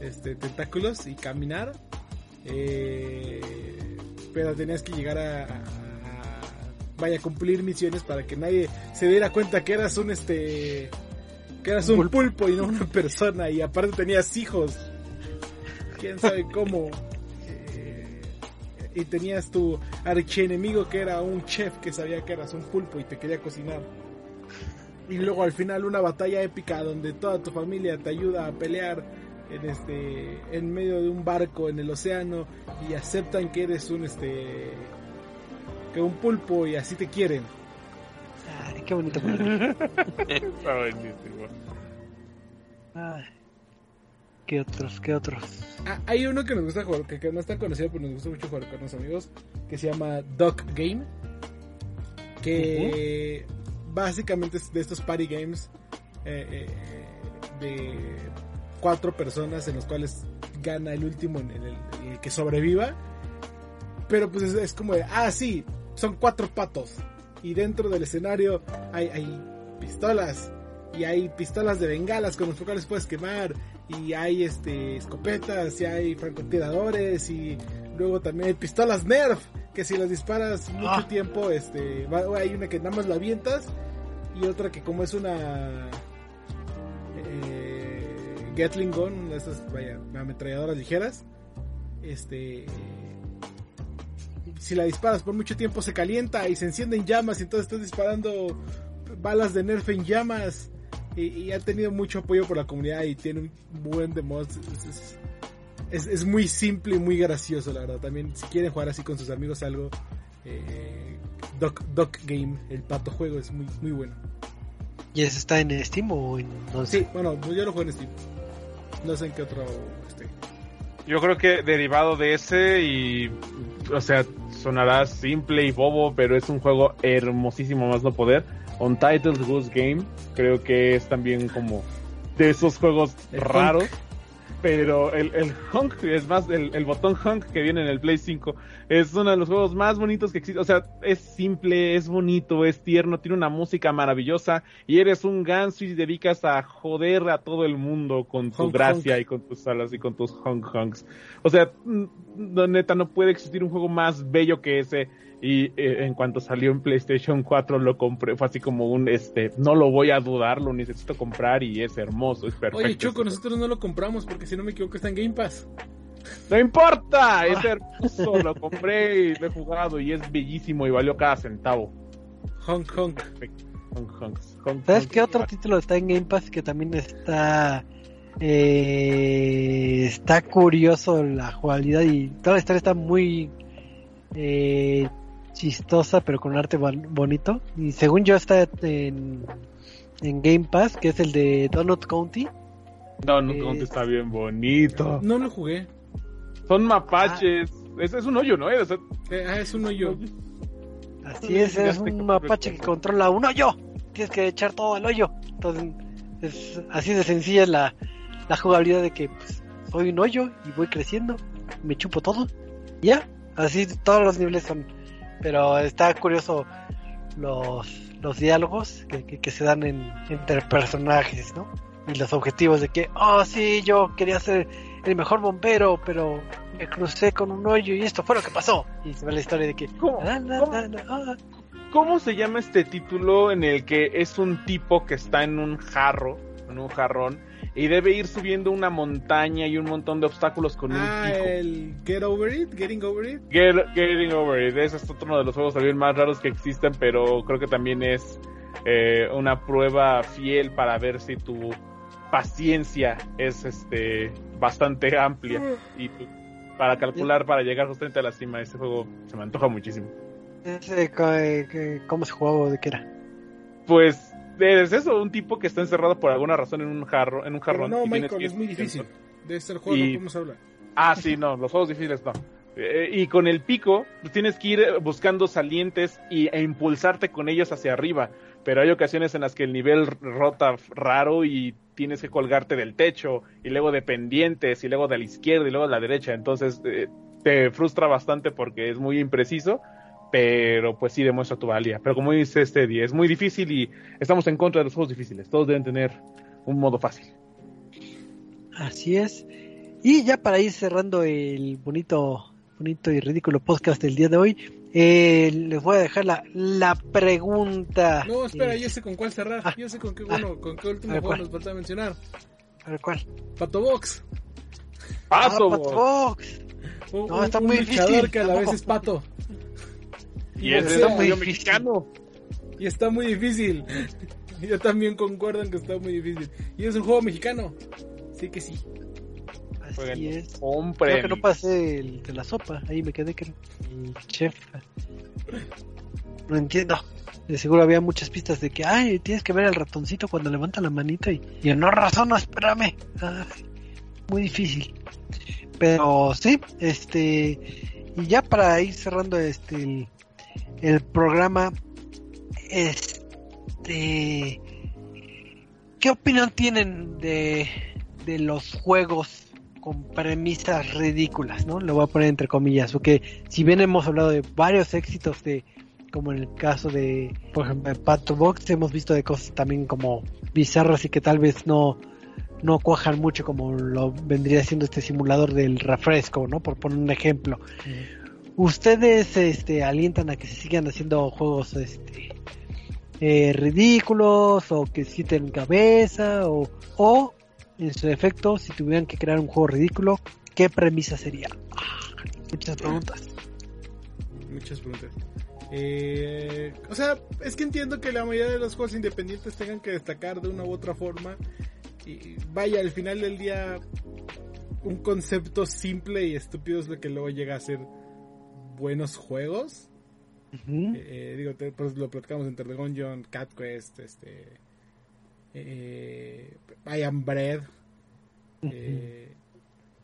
este, tentáculos y caminar. Eh, pero tenías que llegar a, a- a- vaya, cumplir misiones para que nadie se diera cuenta que eras un este que eras un Pulpo. pulpo y no una *laughs* persona y aparte tenías hijos. Quién sabe cómo. Y tenías tu archienemigo que era un chef que sabía que eras un pulpo y te quería cocinar. Y luego al final una batalla épica donde toda tu familia te ayuda a pelear en este en medio de un barco en el océano y aceptan que eres un este que un pulpo y así te quieren. Ay, qué bonito. *laughs* Está buenísimo. Ay, ¿Qué otros? ¿Qué otros? Ah, hay uno que nos gusta jugar, que, no es tan conocido, pero nos gusta mucho jugar con los amigos, que se llama Duck Game. Que básicamente es de estos party games eh, eh, de cuatro personas en los cuales gana el último en, el, en el que sobreviva. Pero pues es, es como de, ah, sí, son cuatro patos. Y dentro del escenario hay, hay pistolas. Y hay pistolas de bengalas con los cuales puedes quemar y hay este escopetas y hay francotiradores y luego también hay pistolas Nerf que si las disparas mucho Ah. tiempo este va- hay una que nada más la avientas y otra que como es una eh, Gatling gun una de esas vaya ametralladoras ligeras este si la disparas por mucho tiempo se calienta y se enciende en llamas y entonces estás disparando balas de Nerf en llamas y, y ha tenido mucho apoyo por la comunidad y tiene un buen de mods. Es, es- es- es muy simple y muy gracioso, la verdad. También, si quieren jugar así con sus amigos algo, eh, Duck, Duck Game, el pato juego, es muy, muy bueno. ¿Y ese está en Steam o en dónde Sí, bueno, yo lo juego en Steam. No sé en qué otro esté. Yo creo que derivado de ese y, o sea, sonará simple y bobo, pero es un juego hermosísimo más no poder. Untitled Goose Game, creo que es también como de esos juegos El raros. Pero el, el honk, es más, el, el botón honk que viene en el Play 5 es uno de los juegos más bonitos que existe. O sea, es simple, es bonito, es tierno, tiene una música maravillosa y eres un ganso y dedicas a joder a todo el mundo con tu gracia y con tus alas y con tus honk honks. O sea, no, neta, no puede existir un juego más bello que ese. Y eh, en cuanto salió en PlayStation 4 lo compré, fue así como un, este, no lo voy a dudar, lo necesito comprar y es hermoso, es perfecto. Oye, Choco, nosotros no lo compramos porque si no me equivoco está en Game Pass. No importa, *laughs* es hermoso, lo compré y lo he jugado y es bellísimo y valió cada centavo. Honk Honk. Honk, honks, honk, ¿Sabes honk. qué otro título está en Game Pass que también está Eh, está curioso la jugabilidad y toda la historia está muy eh, chistosa, pero con arte bonito. Y según yo está en, en Game Pass, que es el de Donut County. Donut County está bien bonito. No lo jugué. Son mapaches. Ah. Es, es, un hoyo, ¿no? Es, eh, ah, es un hoyo. Así es, es un mapache que controla un hoyo. Tienes que echar todo al hoyo. Entonces, es así de sencilla la, la jugabilidad de que pues, soy un hoyo y voy creciendo, me chupo todo. Ya, así todos los niveles son. Pero está curioso los, los diálogos que, que, se dan en, entre personajes, ¿no? Y los objetivos de que, oh sí, yo quería ser el mejor bombero, pero me crucé con un hoyo y esto fue lo que pasó. Y se ve la historia de que... ¿Cómo, ah. ¿Cómo se llama este título en el que es un tipo que está en un jarro, en un jarrón, y debe ir subiendo una montaña y un montón de obstáculos con un ah, pico. el Get Over It, Getting Over It. getting Over It, ese es otro de los juegos también más raros que existen, pero creo que también es eh, una prueba fiel para ver si tu paciencia es este bastante amplia y para calcular para llegar justamente a la cima. Ese juego se me antoja muchísimo. ¿Cómo se jugaba o de qué era? Pues es eso, un tipo que está encerrado por alguna razón en un jarro, en un jarrón. no, Michael, es muy difícil. De este juego no podemos hablar. Ah, sí, no, los juegos difíciles no. Eh, y con el pico, pues tienes que ir buscando salientes y, e impulsarte con ellos hacia arriba. Pero hay ocasiones en las que el nivel rota raro y tienes que colgarte del techo, y luego de pendientes, y luego de la izquierda, y luego de la derecha. Entonces eh, te frustra bastante porque es muy impreciso pero pues sí demuestra tu valía. Pero como dice este día, es muy difícil y estamos en contra de los juegos difíciles. Todos deben tener un modo fácil. Así es. Y ya para ir cerrando el bonito, bonito y ridículo podcast del día de hoy, eh, les voy a dejar la, la pregunta. No, espera, yo sé con cuál cerrar. Ah, yo sé con qué bueno, ah, con qué último juego nos falta mencionar. A ver cuál. Pato Box. Pato, ah, Box. no, está muy difícil. que a la vez es pato. Y, es está *laughs* muy mexicano. Y está muy difícil. *laughs* Yo también concuerdo en que está muy difícil. Y es un juego mexicano. Sí que sí. Así es. Creo que no pasé el de la sopa. Ahí me quedé que el chef. No entiendo. De seguro había muchas pistas de que, ay, tienes que ver al ratoncito cuando levanta la manita y, y no razón, espérame. muy difícil. Pero sí, este. Y ya para ir cerrando este el programa. Este, ¿qué opinión tienen de, de los juegos con premisas ridículas, no? Lo voy a poner entre comillas, porque si bien hemos hablado de varios éxitos de como en el caso de, por ejemplo, Pato Box, hemos visto de cosas también como bizarras y que tal vez no no cuajan mucho como lo vendría siendo este simulador del refresco, ¿no? Por poner un ejemplo. ¿Ustedes este, alientan a que se sigan haciendo juegos este, eh, ridículos o que sienten cabeza o, o, en su defecto, si tuvieran que crear un juego ridículo, qué premisa sería? Ah, muchas preguntas. Muchas preguntas. Eh, o sea, es que entiendo que la mayoría de los juegos independientes tengan que destacar de una u otra forma. Y vaya, al final del día, un concepto simple y estúpido es lo que luego llega a ser buenos juegos. Eh, eh, digo, pues lo platicamos entre The Gungeon, Cat Quest, este, eh, I Am Bread. Eh,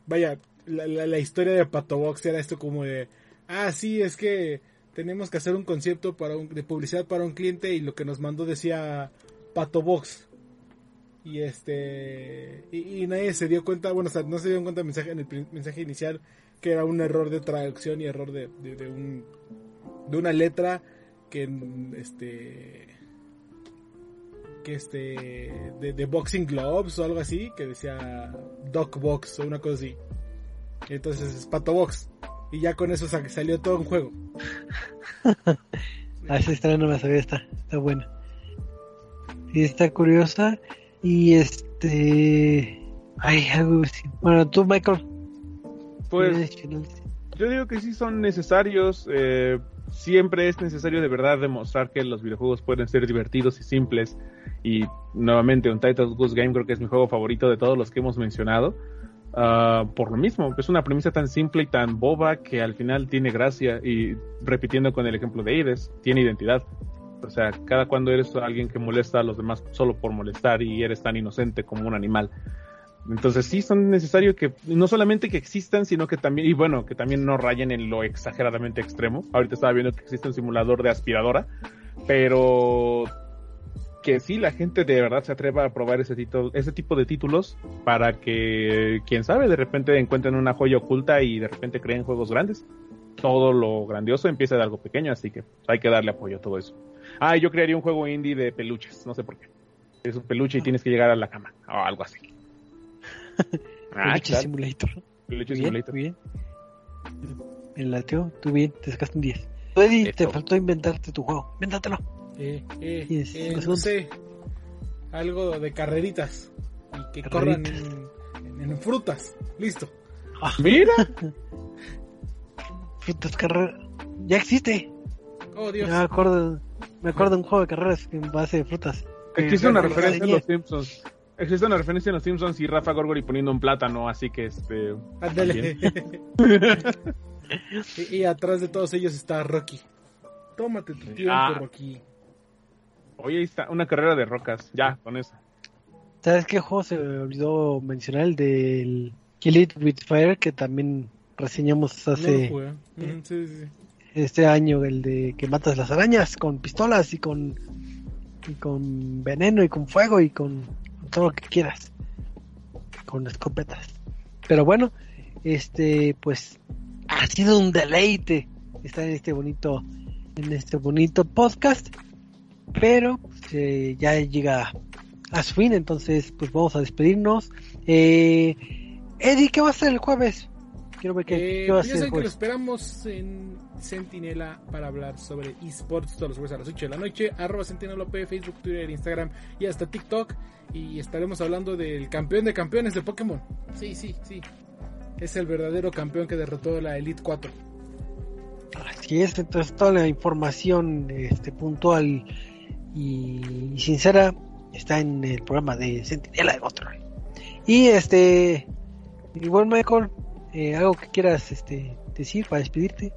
vaya, la, la, historia de Patobox era esto como de, ah, sí, es que tenemos que hacer un concepto para un, de publicidad para un cliente y lo que nos mandó decía Patobox. Y este, y, nadie se dio cuenta, bueno, no se dio cuenta mensaje, en el mensaje inicial que era un error de traducción y error de, de, un, de una letra que este que este de, Boxing Gloves o algo así que decía Doc Box o una cosa así. Entonces es Pato Box. Y ya con eso salió todo un juego. A *laughs* esa historia no me sabía está está buena. Y está curiosa. Y este ay bueno tú Michael pues yo digo que sí son necesarios. Eh, siempre es necesario de verdad demostrar que los videojuegos pueden ser divertidos y simples. Y nuevamente, un Title Goose Game creo que es mi juego favorito de todos los que hemos mencionado. Ah, por lo mismo, es una premisa tan simple y tan boba que al final tiene gracia. Y repitiendo con el ejemplo de Ides, tiene identidad. O sea, cada cuando eres alguien que molesta a los demás solo por molestar y eres tan inocente como un animal. Entonces sí son necesarios que no solamente que existan, sino que también, y bueno, que también no rayen en lo exageradamente extremo. Ahorita estaba viendo que existe un simulador de aspiradora, pero que sí la gente de verdad se atreva a probar ese, título, ese tipo de títulos para que, quién sabe, de repente encuentren una joya oculta y de repente creen juegos grandes. Todo lo grandioso empieza de algo pequeño, así que hay que darle apoyo a todo eso. Ah, yo crearía un juego indie de peluches, no sé por qué. Es un peluche y tienes que llegar a la cama o algo así. *laughs* ah, Peluche Simulator. Peluche Simulator. Bien. El lateo, tú bien, te sacaste un 10. Eddie, te faltó inventarte tu juego. Invéntatelo. Eh, eh, eh, no sé. Algo de carreritas. Y que corran en, frutas. Listo. Ah, mira. *laughs* frutas carreras. Ya existe. Oh, Dios. me acuerdo, me acuerdo de un juego de carreras en base de frutas. Existe una referencia en los Simpsons. Existe una referencia en los Simpsons y Rafa Gorgori poniendo un plátano, así que este. *laughs* y, atrás de todos ellos está Rocky. Tómate tu tiempo, ah. Rocky. Oye, ahí está, una carrera de rocas, ya, con eso. ¿Sabes qué juego se me olvidó mencionar? El del Kill It With Fire, que también reseñamos hace este año, el de que matas las arañas con pistolas y con, y con veneno y con fuego y con todo lo que quieras con escopetas. Pero bueno, este pues ha sido un deleite estar en este bonito en este bonito podcast, pero pues, ya llega a su fin, entonces pues vamos a despedirnos. Eh, Eddie, ¿qué va a ser el jueves? Quiero ver qué, eh, va a ser. que lo esperamos en Sentinela para hablar sobre esports todos los jueves a las 8 de la noche. Arroba Sentinela Facebook, Twitter, Instagram y hasta TikTok. Y estaremos hablando del campeón de campeones de Pokémon. Sí, sí, sí. Es el verdadero campeón que derrotó la Elite 4. Así es, entonces toda la información este, puntual y, sincera está en el programa de Sentinela de Control. Y este, igual Michael, eh, algo que quieras este, decir para despedirte.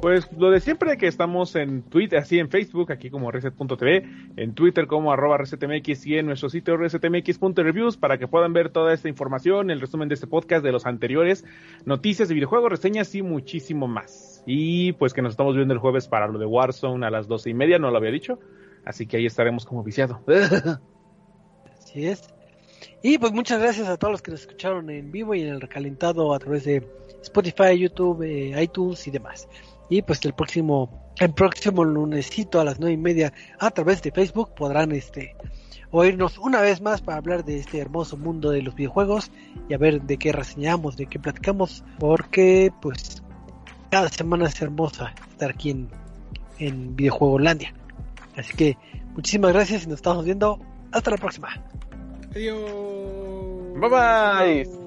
Pues lo de siempre que estamos en Twitter, así en Facebook, aquí como reset.tv, en Twitter como arroba resetmx y en nuestro sitio resetmx.reviews para que puedan ver toda esta información, el resumen de este podcast, de los anteriores, noticias de videojuegos, reseñas y muchísimo más. Y pues que nos estamos viendo el jueves para lo de Warzone a las doce y media, no lo había dicho, así que ahí estaremos como viciado. *laughs* Así es. Y pues muchas gracias a todos los que nos escucharon en vivo y en el recalentado a través de Spotify, YouTube, eh, iTunes y demás. Y pues el próximo, el próximo lunesito a las nueve y media a través de Facebook podrán este oírnos una vez más para hablar de este hermoso mundo de los videojuegos y a ver de qué reseñamos, de qué platicamos, porque pues cada semana es hermosa estar aquí en, en Videojuegolandia. Así que muchísimas gracias y nos estamos viendo. Hasta la próxima. Adiós. Bye bye.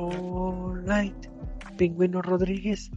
All right, Pingüino Rodríguez.